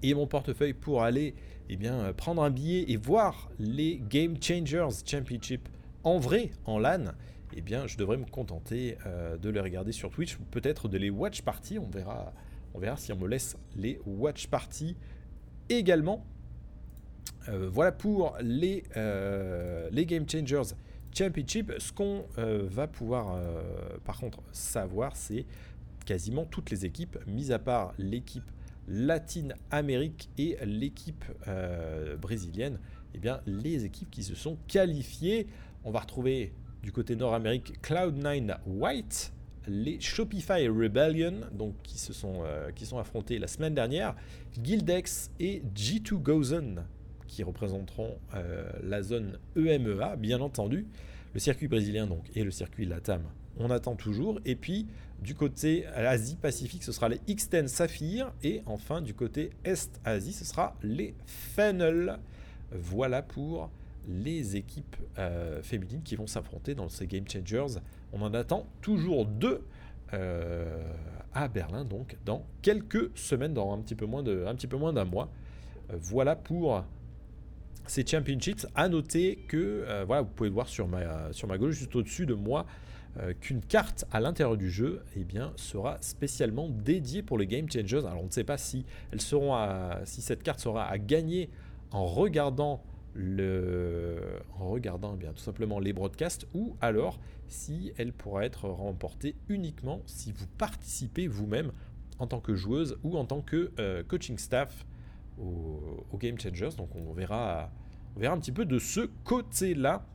Speaker 1: et mon portefeuille pour aller eh bien, euh, prendre un billet et voir les Game Changers Championship en vrai, en LAN, eh bien, je devrais me contenter euh, de les regarder sur Twitch, ou peut-être de les watch party. On verra, on verra si on me laisse les watch party également. Euh, voilà pour les, les Game Changers Championship. Ce qu'on va pouvoir, par contre, savoir, c'est quasiment toutes les équipes, mis à part l'équipe Latine-Amérique et l'équipe euh, brésilienne, eh bien, les équipes qui se sont qualifiées. On va retrouver du côté Nord-Amérique Cloud9 White, les Shopify Rebellion, donc qui se sont, euh, sont affrontés la semaine dernière, Guildex et G2 Gozen, qui représenteront euh, la zone EMEA, bien entendu. Le circuit brésilien donc et le circuit LATAM, on attend toujours. Et puis du côté Asie-Pacifique, ce sera les X10 Saphir. Et enfin du côté Est-Asie, ce sera les Fennel. Voilà pour les équipes euh, féminines qui vont s'affronter dans ces Game Changers. On en attend toujours deux euh, à Berlin, donc dans quelques semaines, dans un petit peu moins d'un mois. Voilà pour ces championships. À noter que, euh, voilà, vous pouvez le voir sur ma gauche, juste au-dessus de moi, euh, qu'une carte à l'intérieur du jeu eh sera spécialement dédiée pour les Game Changers. Alors on ne sait pas si, elles seront si cette carte sera à gagner en regardant, eh bien, tout simplement les broadcasts ou alors si elle pourra être remportée uniquement si vous participez vous-même en tant que joueuse ou en tant que euh, coaching staff au, au Game Changers. Donc on verra, on verra un petit peu de ce côté-là.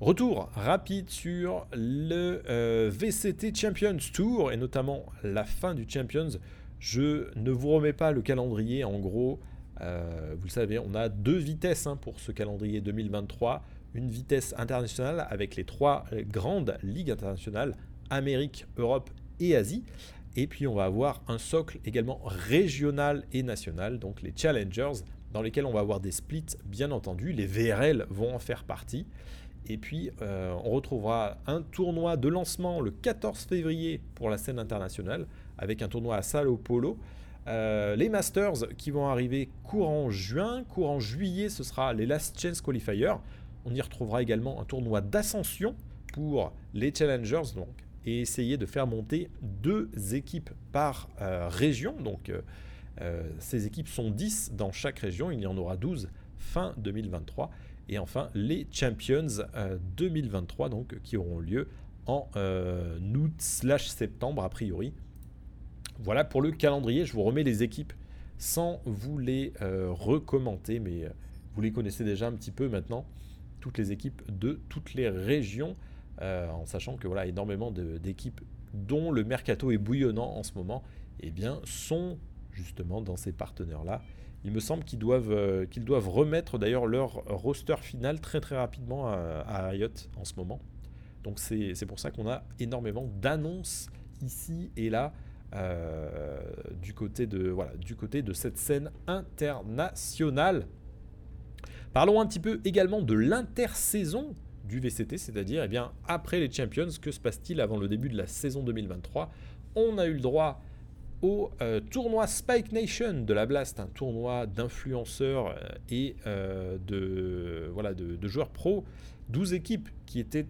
Speaker 1: Retour rapide sur le euh, VCT Champions Tour et notamment la fin du Champions. Je ne vous remets pas le calendrier. En gros, euh, vous le savez, on a deux vitesses hein, pour ce calendrier 2023. Une vitesse internationale avec les trois euh, grandes ligues internationales, Amérique, Europe et Asie. Et puis on va avoir un socle également régional et national, donc les Challengers, dans lesquels on va avoir des splits, bien entendu. Les VRL vont en faire partie. Et puis, euh, on retrouvera un tournoi de lancement le 14 février pour la scène internationale, avec un tournoi à Sao Paulo. Euh, les Masters qui vont arriver courant juin. Courant juillet, ce sera les Last Chance Qualifiers. On y retrouvera également un tournoi d'ascension pour les Challengers, donc, et essayer de faire monter deux équipes par euh, région. Donc, euh, ces équipes sont 10 dans chaque région. Il y en aura 12 fin 2023. Et enfin, les Champions euh, 2023, donc, qui auront lieu en euh, août slash septembre, a priori. Voilà pour le calendrier. Je vous remets les équipes sans vous les euh, recommenter, mais euh, vous les connaissez déjà un petit peu maintenant. Toutes les équipes de toutes les régions, euh, en sachant que voilà, énormément d'équipes dont le mercato est bouillonnant en ce moment, eh bien, sont justement dans ces partenaires-là. Il me semble qu'ils doivent, euh, doivent remettre d'ailleurs leur roster final très très rapidement à, à Riot en ce moment. Donc c'est pour ça qu'on a énormément d'annonces ici et là euh, du, côté de, voilà, du côté de cette scène internationale. Parlons un petit peu également de l'intersaison du VCT, c'est-à-dire eh après les Champions, que se passe-t-il avant le début de la saison 2023 On a eu le droit au euh, tournoi Spike Nation de la Blast, un tournoi d'influenceurs euh, et euh, de, voilà, de, joueurs pro. 12 équipes qui étaient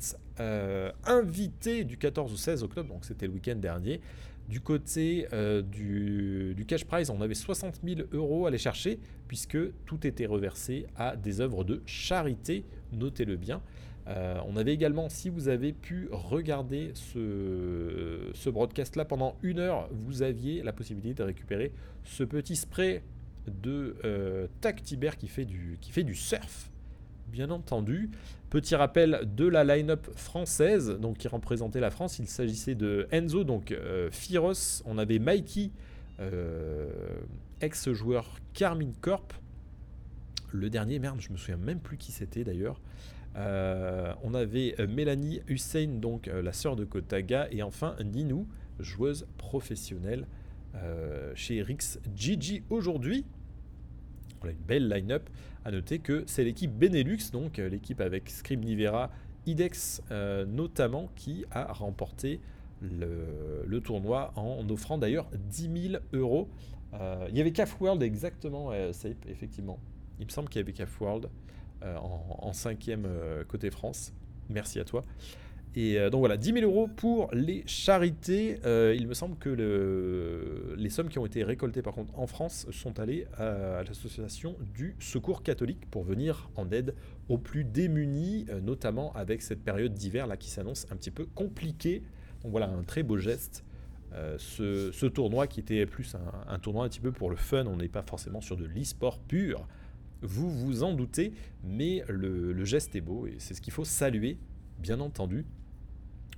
Speaker 1: invitées du 14 au 16 octobre, donc c'était le week-end dernier. Du côté du, du cash prize, on avait 60 000 euros à aller chercher, puisque tout était reversé à des œuvres de charité, notez-le bien. Euh, on avait également, si vous avez pu regarder ce, broadcast-là pendant une heure, vous aviez la possibilité de récupérer ce petit spray de euh, Tactiber qui fait du, qui fait du surf, bien entendu. Petit rappel de la line-up française, donc qui représentait la France. Il s'agissait de Enzo, donc euh, Firos. On avait Mikey, euh, ex-joueur Carmine Corp. Le dernier, merde, je me souviens même plus qui c'était d'ailleurs. Euh, on avait euh, Mélanie Hussein, donc euh, la sœur de Kotaga, et enfin Ninou, joueuse professionnelle chez Rix Gigi aujourd'hui. Voilà une belle line-up. À noter que c'est l'équipe Benelux, donc l'équipe avec Scream Nivera, IDEX notamment, qui a remporté le, tournoi en offrant d'ailleurs 10 000 euros. Il y avait CAF World exactement, Sape, effectivement. Il me semble qu'il y avait CAF World en, en cinquième euh, côté France. Merci à toi. Et euh, donc voilà, 10 000 euros pour les charités. Euh, il me semble que le- les sommes qui ont été récoltées par contre en France sont allées à, l'association du Secours catholique pour venir en aide aux plus démunis, euh, notamment avec cette période d'hiver là qui s'annonce un petit peu compliquée. Donc voilà, un très beau geste. Euh, ce, ce tournoi qui était plus un, un tournoi un petit peu pour le fun, on n'est pas forcément sur de l'e-sport pur, vous vous en doutez, mais le, geste est beau et c'est ce qu'il faut saluer, bien entendu.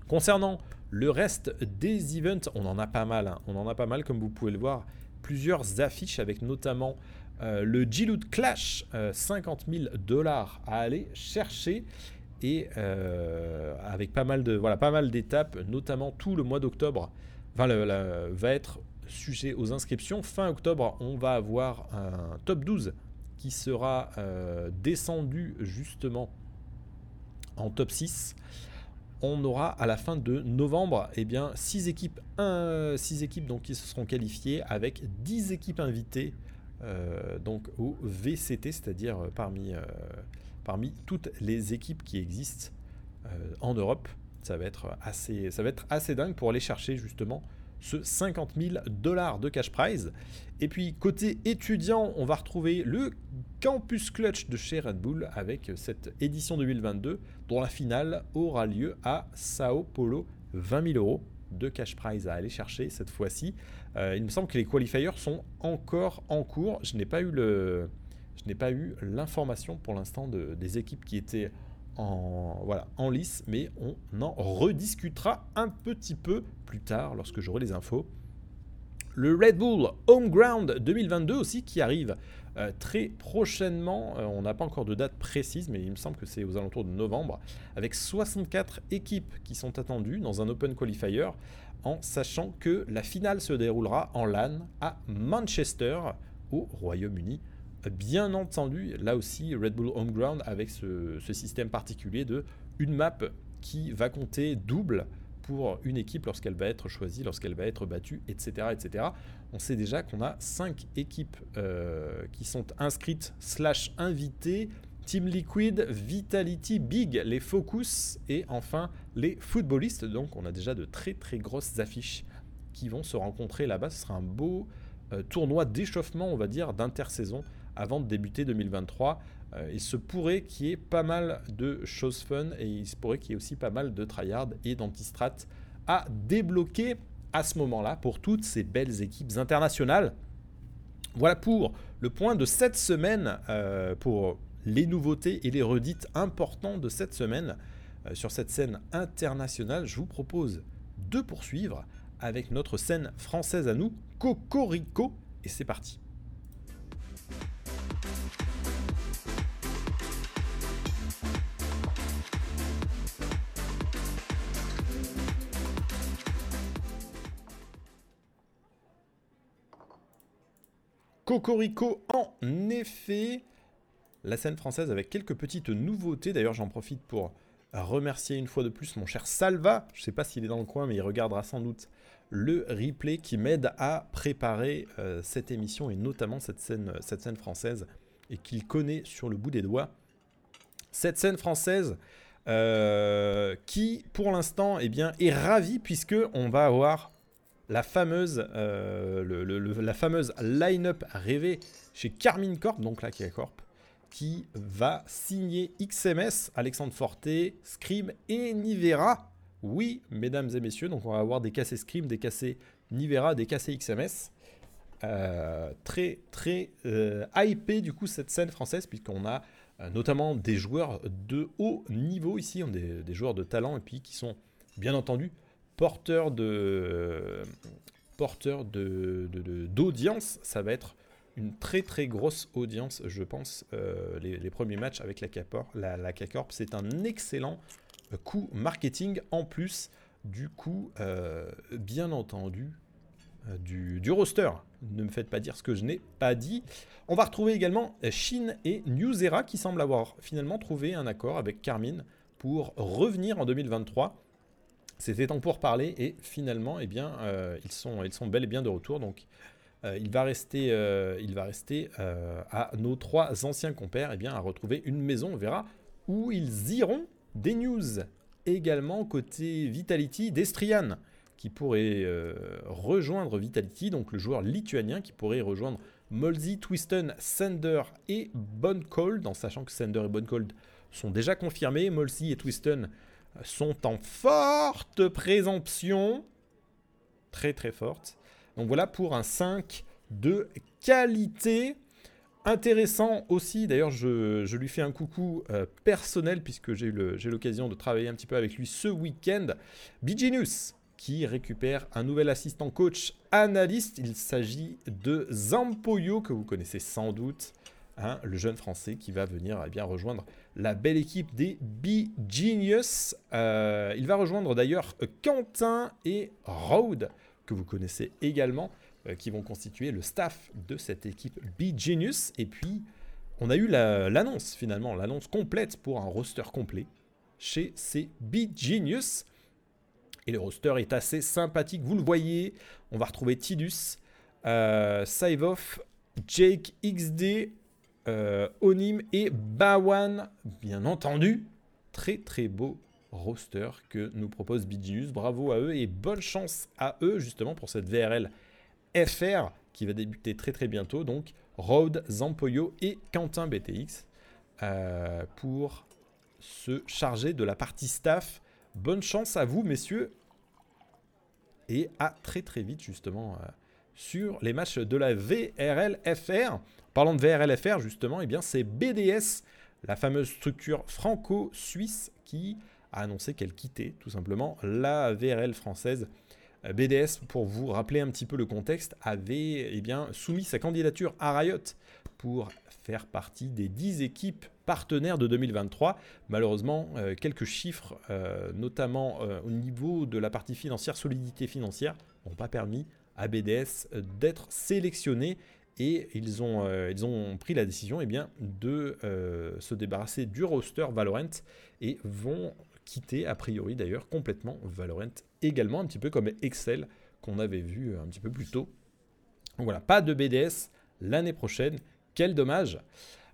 Speaker 1: Concernant le reste des events, on en a pas mal, hein. on en a pas mal comme vous pouvez le voir, plusieurs affiches avec notamment euh, le G-Loot Clash, euh, 50 000 dollars à aller chercher et euh, avec pas mal de voilà pas mal d'étapes, notamment tout le mois d'octobre enfin, le- va être sujet aux inscriptions. Fin octobre, on va avoir un top 12 qui sera euh, descendu justement en top 6. On aura à la fin de novembre eh bien, 6 équipes, 6 équipes donc, qui se seront qualifiées avec 10 équipes invitées euh, donc au VCT, c'est-à-dire euh, parmi, parmi toutes les équipes qui existent en Europe. Ça va, être assez, ça va être assez dingue pour aller chercher justement ce 50 000 dollars de cash prize. Et puis côté étudiant, on va retrouver le Campus Clutch de chez Red Bull avec cette édition 2022 dont la finale aura lieu à Sao Paulo. 20 000 euros de cash prize à aller chercher cette fois-ci. Euh, il me semble que les qualifiers sont encore en cours. Je n'ai pas eu l'information pour l'instant de- des équipes qui étaient en, voilà, en lice, mais on en rediscutera un petit peu plus tard lorsque j'aurai les infos. Le Red Bull Home Ground 2022 aussi qui arrive euh, très prochainement. Euh, on n'a pas encore de date précise, mais il me semble que c'est aux alentours de novembre, avec 64 équipes qui sont attendues dans un Open Qualifier, en sachant que la finale se déroulera en LAN à Manchester, au Royaume-Uni. Bien entendu, là aussi, Red Bull Home Ground avec ce, système particulier de une map qui va compter double pour une équipe lorsqu'elle va être choisie, lorsqu'elle va être battue, etc. etc. On sait déjà qu'on a 5 équipes euh, qui sont inscrites slash invitées. Team Liquid, Vitality, Big, les Focus et enfin les footballistes. Donc on a déjà de très très grosses affiches qui vont se rencontrer là-bas. Ce sera un beau euh, tournoi d'échauffement, on va dire, d'intersaison avant de débuter 2023. Euh, il se pourrait qu'il y ait pas mal de choses fun et il se pourrait qu'il y ait aussi pas mal de tryhard et d'antistrat à débloquer à ce moment-là pour toutes ces belles équipes internationales. Voilà pour le point de cette semaine, euh, pour les nouveautés et les redites importants de cette semaine euh, sur cette scène internationale. Je vous propose de poursuivre avec notre scène française à nous, Cocorico, et c'est parti. Cocorico, en effet, la scène française avec quelques petites nouveautés. D'ailleurs, j'en profite pour remercier une fois de plus mon cher Salva. Je ne sais pas s'il est dans le coin, mais il regardera sans doute le replay qui m'aide à préparer euh, cette émission et notamment cette scène, cette scène française et qu'il connaît sur le bout des doigts. Cette scène française euh, qui, pour l'instant, eh est ravie puisque on va avoir la fameuse, euh, la fameuse line-up rêvée chez Carmine Corp, donc qui est Corp, qui va signer XMS, Alexandre Forte, Scream et Nivera. Oui, mesdames et messieurs, donc on va avoir des cassés Scream, des cassés Nivera, des cassés XMS. Euh, très très euh, hypé du coup cette scène française puisqu'on a notamment des joueurs de haut niveau ici, on des, des joueurs de talent et puis qui sont bien entendu porteurs de porteurs de d'audience. Ça va être une très très grosse audience, je pense. Euh, les, premiers matchs avec la K-Corp, c'est un excellent coup marketing en plus du coup, euh, bien entendu, euh, du, roster. Ne me faites pas dire ce que je n'ai pas dit. On va retrouver également Shin et Newsera qui semblent avoir finalement trouvé un accord avec Carmine pour revenir en 2023. C'était temps pour parler et finalement, eh bien, euh, ils, sont, bel et bien de retour. Donc, euh, il va rester, euh, à nos trois anciens compères eh bien, à retrouver une maison. On verra où ils iront. Des news également côté Vitality d'Estrian qui pourrait rejoindre Vitality, donc le joueur lituanien qui pourrait rejoindre Molzy, Twiston, Sender et Boncold, en sachant que Sender et Boncold sont déjà confirmés. Molzy et Twiston sont en forte présomption, très très forte. Donc voilà pour un 5 de qualité. Intéressant aussi, d'ailleurs je, je lui fais un coucou euh, personnel puisque j'ai eu l'occasion de travailler un petit peu avec lui ce week-end. Biginus qui récupère un nouvel assistant coach analyste. Il s'agit de Zampoyo que vous connaissez sans doute, hein, le jeune français qui va venir eh bien, rejoindre la belle équipe des B-Genius. Euh, il va rejoindre d'ailleurs Quentin et Rode que vous connaissez également euh, qui vont constituer le staff de cette équipe B-Genius. Et puis, on a eu la- l'annonce finalement, l'annonce complète pour un roster complet chez CB Genius. Et le roster est assez sympathique, vous le voyez. On va retrouver Tidus, euh, Saivoff, Jake XD, euh, Onim et Bawan, bien entendu. Très très beau roster que nous propose BGUS. Bravo à eux et bonne chance à eux justement pour cette VRL FR qui va débuter très très bientôt. Donc Rode, Zampoyo et Quentin BTX euh, pour se charger de la partie staff. Bonne chance à vous messieurs et à très très vite justement euh, sur les matchs de la VRL FR. Parlant de VRL FR justement, eh c'est BDS, la fameuse structure franco-suisse qui a annoncé qu'elle quittait tout simplement la VRL française. Euh, BDS, pour vous rappeler un petit peu le contexte, avait eh soumis sa candidature à Riot pour faire partie des 10 équipes partenaires de 2023. Malheureusement, euh, quelques chiffres, euh, notamment au niveau de la partie financière, solidité financière, n'ont pas permis à BDS d'être sélectionné et ils ont, euh, ils ont pris la décision eh bien, de euh, se débarrasser du roster Valorant et vont quitter a priori d'ailleurs complètement Valorant également, un petit peu comme Excel qu'on avait vu un petit peu plus tôt. Donc voilà, pas de BDS l'année prochaine, quel dommage.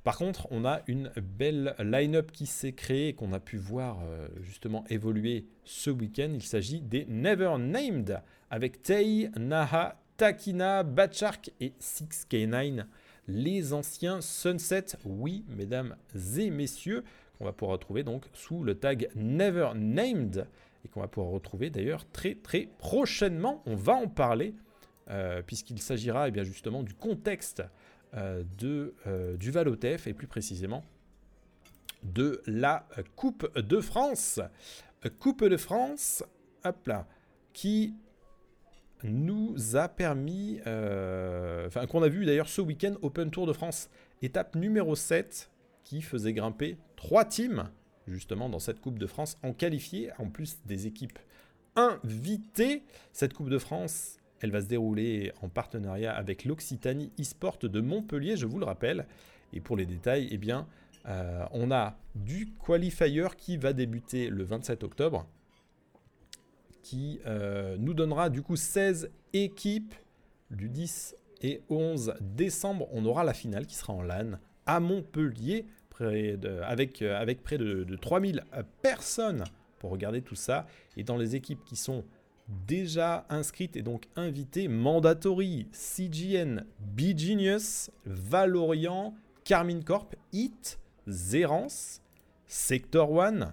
Speaker 1: Par contre, on a une belle line-up qui s'est créée qu'on a pu voir euh, justement évoluer ce week-end. Il s'agit des Never Named avec Tei, Naha, Takina, Batchark et 6K9. Les anciens Sunset, oui, mesdames et messieurs, qu'on va pouvoir retrouver donc sous le tag Never Named et qu'on va pouvoir retrouver d'ailleurs très très prochainement. On va en parler euh, puisqu'il s'agira eh bien justement du contexte euh, de, euh, du Valotef et plus précisément de la Coupe de France. Coupe de France, hop là, qui nous a permis, euh, enfin qu'on a vu d'ailleurs ce week-end Open Tour de France, étape numéro 7, qui faisait grimper trois teams justement dans cette Coupe de France en qualifié, en plus des équipes invitées. Cette Coupe de France, elle va se dérouler en partenariat avec l'Occitanie eSport de Montpellier, je vous le rappelle. Et pour les détails, eh bien, euh, on a du qualifier qui va débuter le 27 octobre, qui euh, nous donnera du coup 16 équipes du 10 et 11 décembre. On aura la finale qui sera en LAN à Montpellier, près de- avec, euh, avec près de, de 3000 personnes pour regarder tout ça. Et dans les équipes qui sont déjà inscrites et donc invitées, Mandatory, CGN, B-Genius, Valorian, Carmine Corp, Hit, Zerance, Sector One.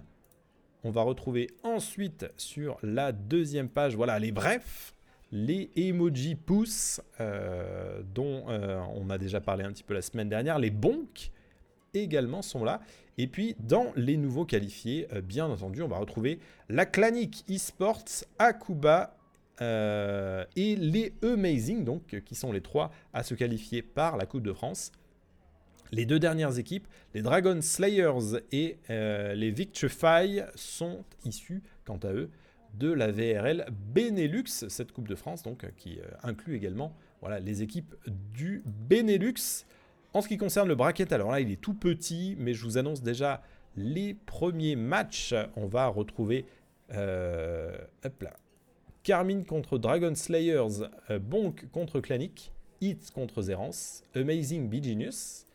Speaker 1: On va retrouver ensuite sur la deuxième page, voilà les brefs, les emojis pouces euh, dont euh, on a déjà parlé un petit peu la semaine dernière, les bonks également sont là. Et puis dans les nouveaux qualifiés, euh, bien entendu, on va retrouver la Clanic Esports, Akuba et les Amazing, donc qui sont les trois à se qualifier par la Coupe de France. Les deux dernières équipes, les Dragon Slayers et euh, les Victrify, sont issus, quant à eux, de la VRL Benelux, cette Coupe de France, donc qui euh, inclut également voilà, les équipes du Benelux. En ce qui concerne le bracket, alors là, il est tout petit, mais je vous annonce déjà les premiers matchs. On va retrouver euh, Carmine contre Dragon Slayers, Bonk contre Clanic, Hit contre Zerance, Amazing Bee Genius,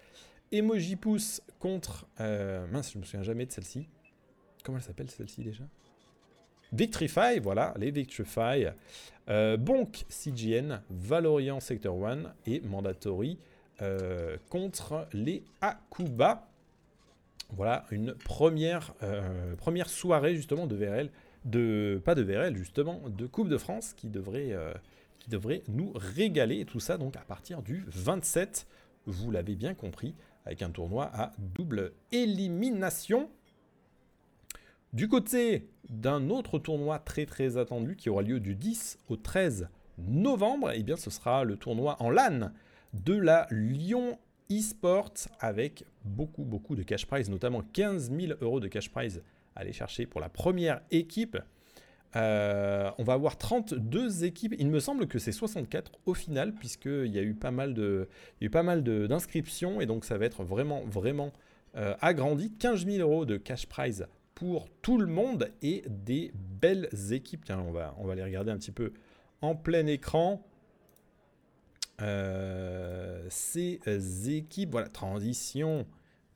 Speaker 1: Emoji Pouce contre. euh, mince, je me souviens jamais de celle-ci. Comment elle s'appelle celle-ci déjà? Victrify, voilà, les Victrify. Euh, Bonk CGN, Valorian Sector 1 et Mandatory euh, contre les Akuba. Voilà une première, première soirée justement de VRL, de, pas de VRL justement, de Coupe de France qui devrait, qui devrait nous régaler. Et tout ça donc à partir du 27, vous l'avez bien compris, avec un tournoi à double élimination. Du côté d'un autre tournoi très très attendu qui aura lieu du 10 au 13 novembre, eh bien ce sera le tournoi en LAN de la Lyon eSport avec beaucoup beaucoup de cash prize, notamment 15 000 euros de cash prize à aller chercher pour la première équipe. Euh, on va avoir 32 équipes. Il me semble que c'est 64 au final, puisqu'il y a eu pas mal de, il y a eu pas mal d'inscriptions, et donc ça va être vraiment, vraiment euh, agrandi. 15 000 euros de cash prize pour tout le monde et des belles équipes. Tiens, on va, on va les regarder un petit peu en plein écran. Euh, ces équipes, voilà, transition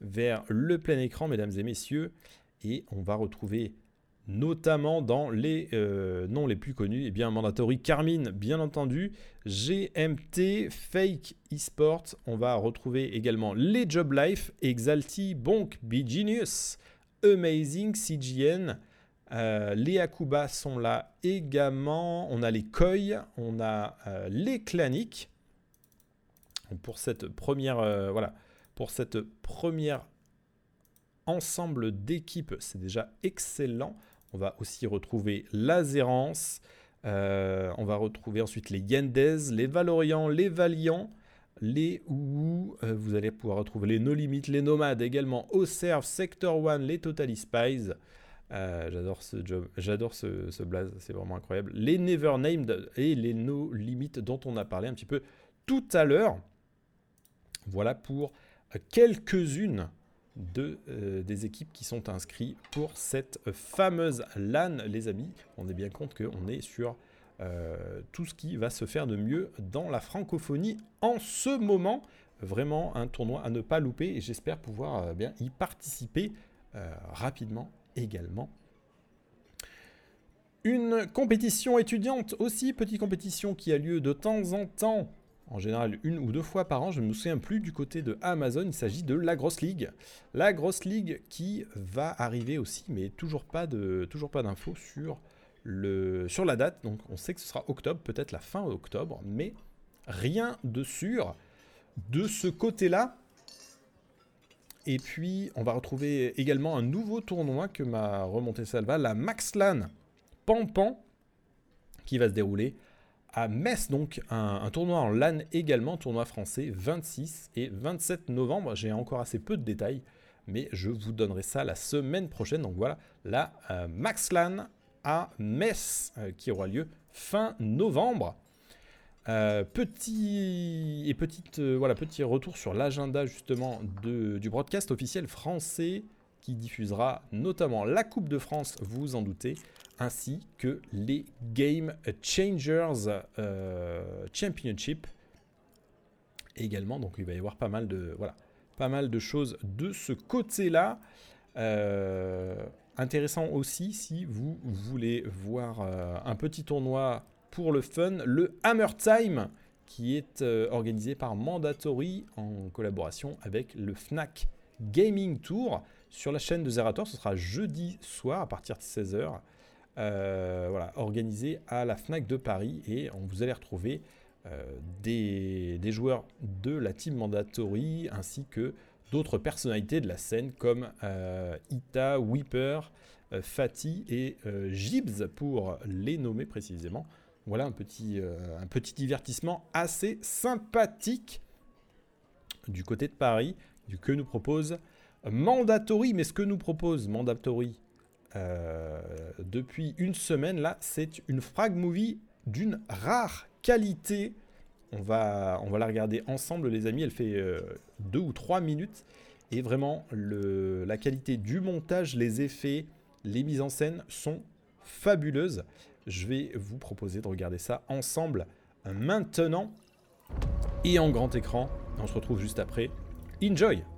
Speaker 1: vers le plein écran, mesdames et messieurs. Et on va retrouver notamment dans les euh, noms les plus connus, et bien Mandatory Carmine, bien entendu, GMT, Fake Esports, on va retrouver également les Job Life, Exalti, Bonk, Genius, Amazing, CGN, euh, les Akuba sont là également, on a les Koi, on a euh, les Claniques, pour cette première, voilà, pour cette première ensemble d'équipes, c'est déjà excellent. On va aussi retrouver l'Azérance. Euh, on va retrouver ensuite les Yendez, les Valorians, les Valiants, les Ou. Euh, vous allez pouvoir retrouver les No Limit, les Nomades également, Oserve, Sector One, les Totally Spies. Euh, j'adore ce job, j'adore ce, ce blaze, c'est vraiment incroyable. Les Never Named et les No Limit dont on a parlé un petit peu tout à l'heure. Voilà pour quelques-unes euh, des équipes qui sont inscrites pour cette fameuse LAN, les amis. On est bien compte qu'on est sur euh, tout ce qui va se faire de mieux dans la francophonie en ce moment. Vraiment un tournoi à ne pas louper et j'espère pouvoir euh, bien y participer rapidement également. Une compétition étudiante aussi, petite compétition qui a lieu de temps en temps en général une ou deux fois par an, je ne me souviens plus du côté de Amazon, il s'agit de la Grosse Ligue. La Grosse Ligue qui va arriver aussi, mais toujours pas d'infos sur, sur la date. Donc on sait que ce sera octobre, peut-être la fin octobre, mais rien de sûr de ce côté-là. Et puis on va retrouver également un nouveau tournoi que m'a remonté Salva, la Maxlan Pampan, qui va se dérouler à Metz, donc un, tournoi en LAN également, tournoi français, 26 et 27 novembre. J'ai encore assez peu de détails, mais je vous donnerai ça la semaine prochaine. Donc voilà, la euh, Max LAN à Metz euh, qui aura lieu fin novembre. Euh, petit et petite voilà petit retour sur l'agenda justement du broadcast officiel français qui diffusera notamment la Coupe de France, vous en doutez, ainsi que les Game Changers euh, Championship également. Donc il va y avoir pas mal de voilà, pas mal de choses de ce côté-là. Euh, intéressant aussi si vous voulez voir euh, un petit tournoi pour le fun, le Hammer Time qui est organisé par Mandatory en collaboration avec le Fnac Gaming Tour sur la chaîne de Zerator. Ce sera jeudi soir à partir de 16h. Euh, voilà, organisé à la FNAC de Paris et on vous allez retrouver euh, des, joueurs de la team Mandatory ainsi que d'autres personnalités de la scène comme euh, Ita, Weeper, Fatih et Gibbs pour les nommer précisément. Voilà un petit, un petit divertissement assez sympathique du côté de Paris du que nous propose Mandatory. Mais ce que nous propose Mandatory euh, depuis une semaine là, c'est une frag movie d'une rare qualité. On va, on va la regarder ensemble, les amis. Elle fait euh, deux ou trois minutes. Et vraiment, la qualité du montage, les effets, les mises en scène sont fabuleuses. Je vais vous proposer de regarder ça ensemble maintenant et en grand écran. On se retrouve juste après. Enjoy!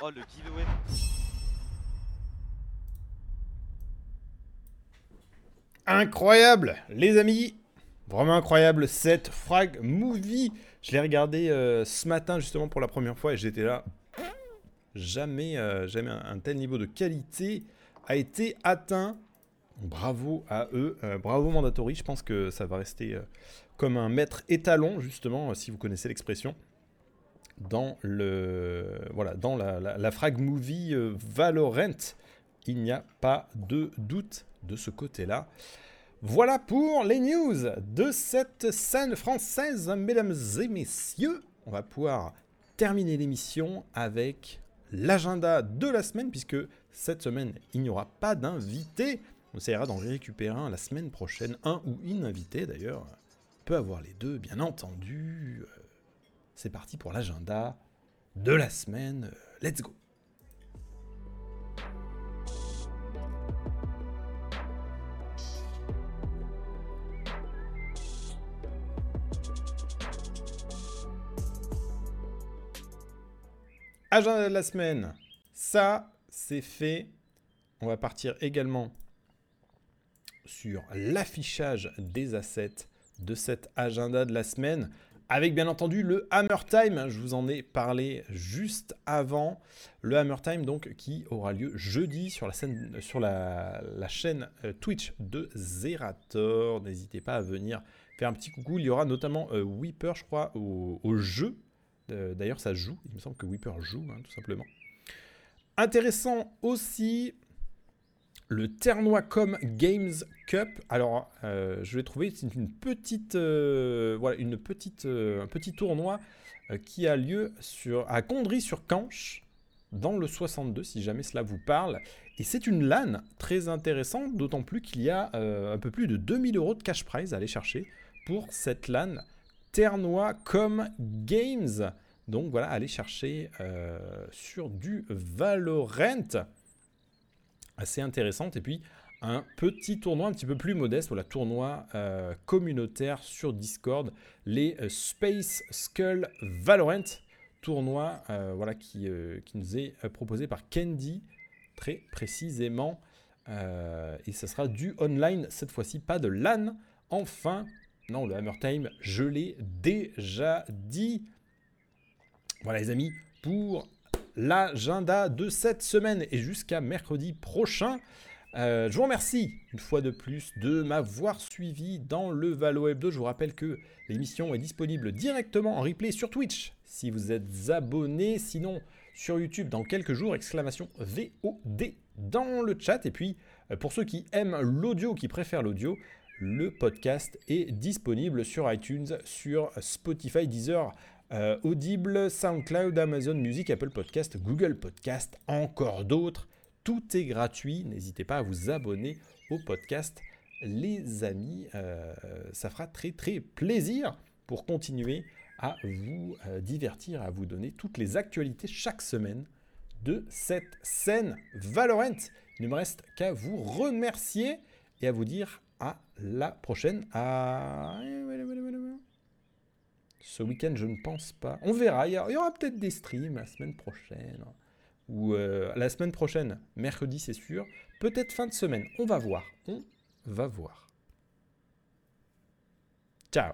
Speaker 8: Oh le giveaway.
Speaker 1: Incroyable, les amis. Vraiment incroyable cette frag movie. Je l'ai regardé euh, ce matin justement pour la première fois et j'étais là. Jamais, euh, jamais un, un tel niveau de qualité a été atteint. Bravo à eux, euh, bravo Mandatory. Je pense que ça va rester euh, comme un maître étalon justement, si vous connaissez l'expression, dans le voilà dans la frag movie euh, Valorant. Il n'y a pas de doute de ce côté-là. Voilà pour les news de cette scène française, mesdames et messieurs. On va pouvoir terminer l'émission avec l'agenda de la semaine, puisque cette semaine, il n'y aura pas d'invité. On essaiera d'en récupérer un la semaine prochaine, un ou une invitée d'ailleurs. Peut avoir les deux, bien entendu. Euh, C'est parti pour l'agenda de la semaine. Euh, Let's go. Agenda de la semaine. Ça, c'est fait. On va partir également sur l'affichage des assets de cet agenda de la semaine. Avec bien entendu le Hammer Time, je vous en ai parlé juste avant. Le Hammer Time donc qui aura lieu jeudi sur la, scène, sur la, chaîne euh, Twitch de Zerator. N'hésitez pas à venir faire un petit coucou. Il y aura notamment euh, Weeper, je crois, au, au jeu. Euh, D'ailleurs, ça joue. Il me semble que Weeper joue, hein, tout simplement. Intéressant aussi, le Ternois.com Games Cup. Alors, euh, je l'ai trouvé, c'est une petite, euh, voilà, une petite, euh, un petit tournoi qui a lieu sur, à Condry-sur-Canche, dans le 62, si jamais cela vous parle. Et c'est une LAN très intéressante, d'autant plus qu'il y a un peu plus de 2000 euros de cash prize à aller chercher pour cette LAN Ternois.com Games. Donc voilà, allez chercher sur du Valorant assez intéressante. Et puis un petit tournoi un petit peu plus modeste, voilà, tournoi euh, communautaire sur Discord, les euh, Space Skull Valorant, tournoi euh, voilà, qui, qui nous est proposé par Candy, très précisément. Et ce sera du online cette fois-ci, pas de LAN. Enfin, non, le Hammer Time, je l'ai déjà dit. Voilà les amis, pour l'agenda de cette semaine et jusqu'à mercredi prochain. Euh, je vous remercie une fois de plus de m'avoir suivi dans le Valo Hebdo. Je vous rappelle que l'émission est disponible directement en replay sur Twitch si vous êtes abonné. Sinon, sur YouTube dans quelques jours, exclamation VOD dans le chat. Et puis, euh, pour ceux qui aiment l'audio, qui préfèrent l'audio, le podcast est disponible sur iTunes, sur Spotify, Deezer, euh, Audible, SoundCloud, Amazon Music, Apple Podcast, Google Podcast, encore d'autres. Tout est gratuit. N'hésitez pas à vous abonner au podcast, les amis. Euh, ça fera très très plaisir pour continuer à vous euh, divertir, à vous donner toutes les actualités chaque semaine de cette scène Valorant. Il ne me reste qu'à vous remercier et à vous dire à la prochaine. Ce week-end, je ne pense pas. On verra. Il y, aura peut-être des streams la semaine prochaine. Ou euh, la semaine prochaine, mercredi, c'est sûr. Peut-être fin de semaine. On va voir. On va voir. Ciao.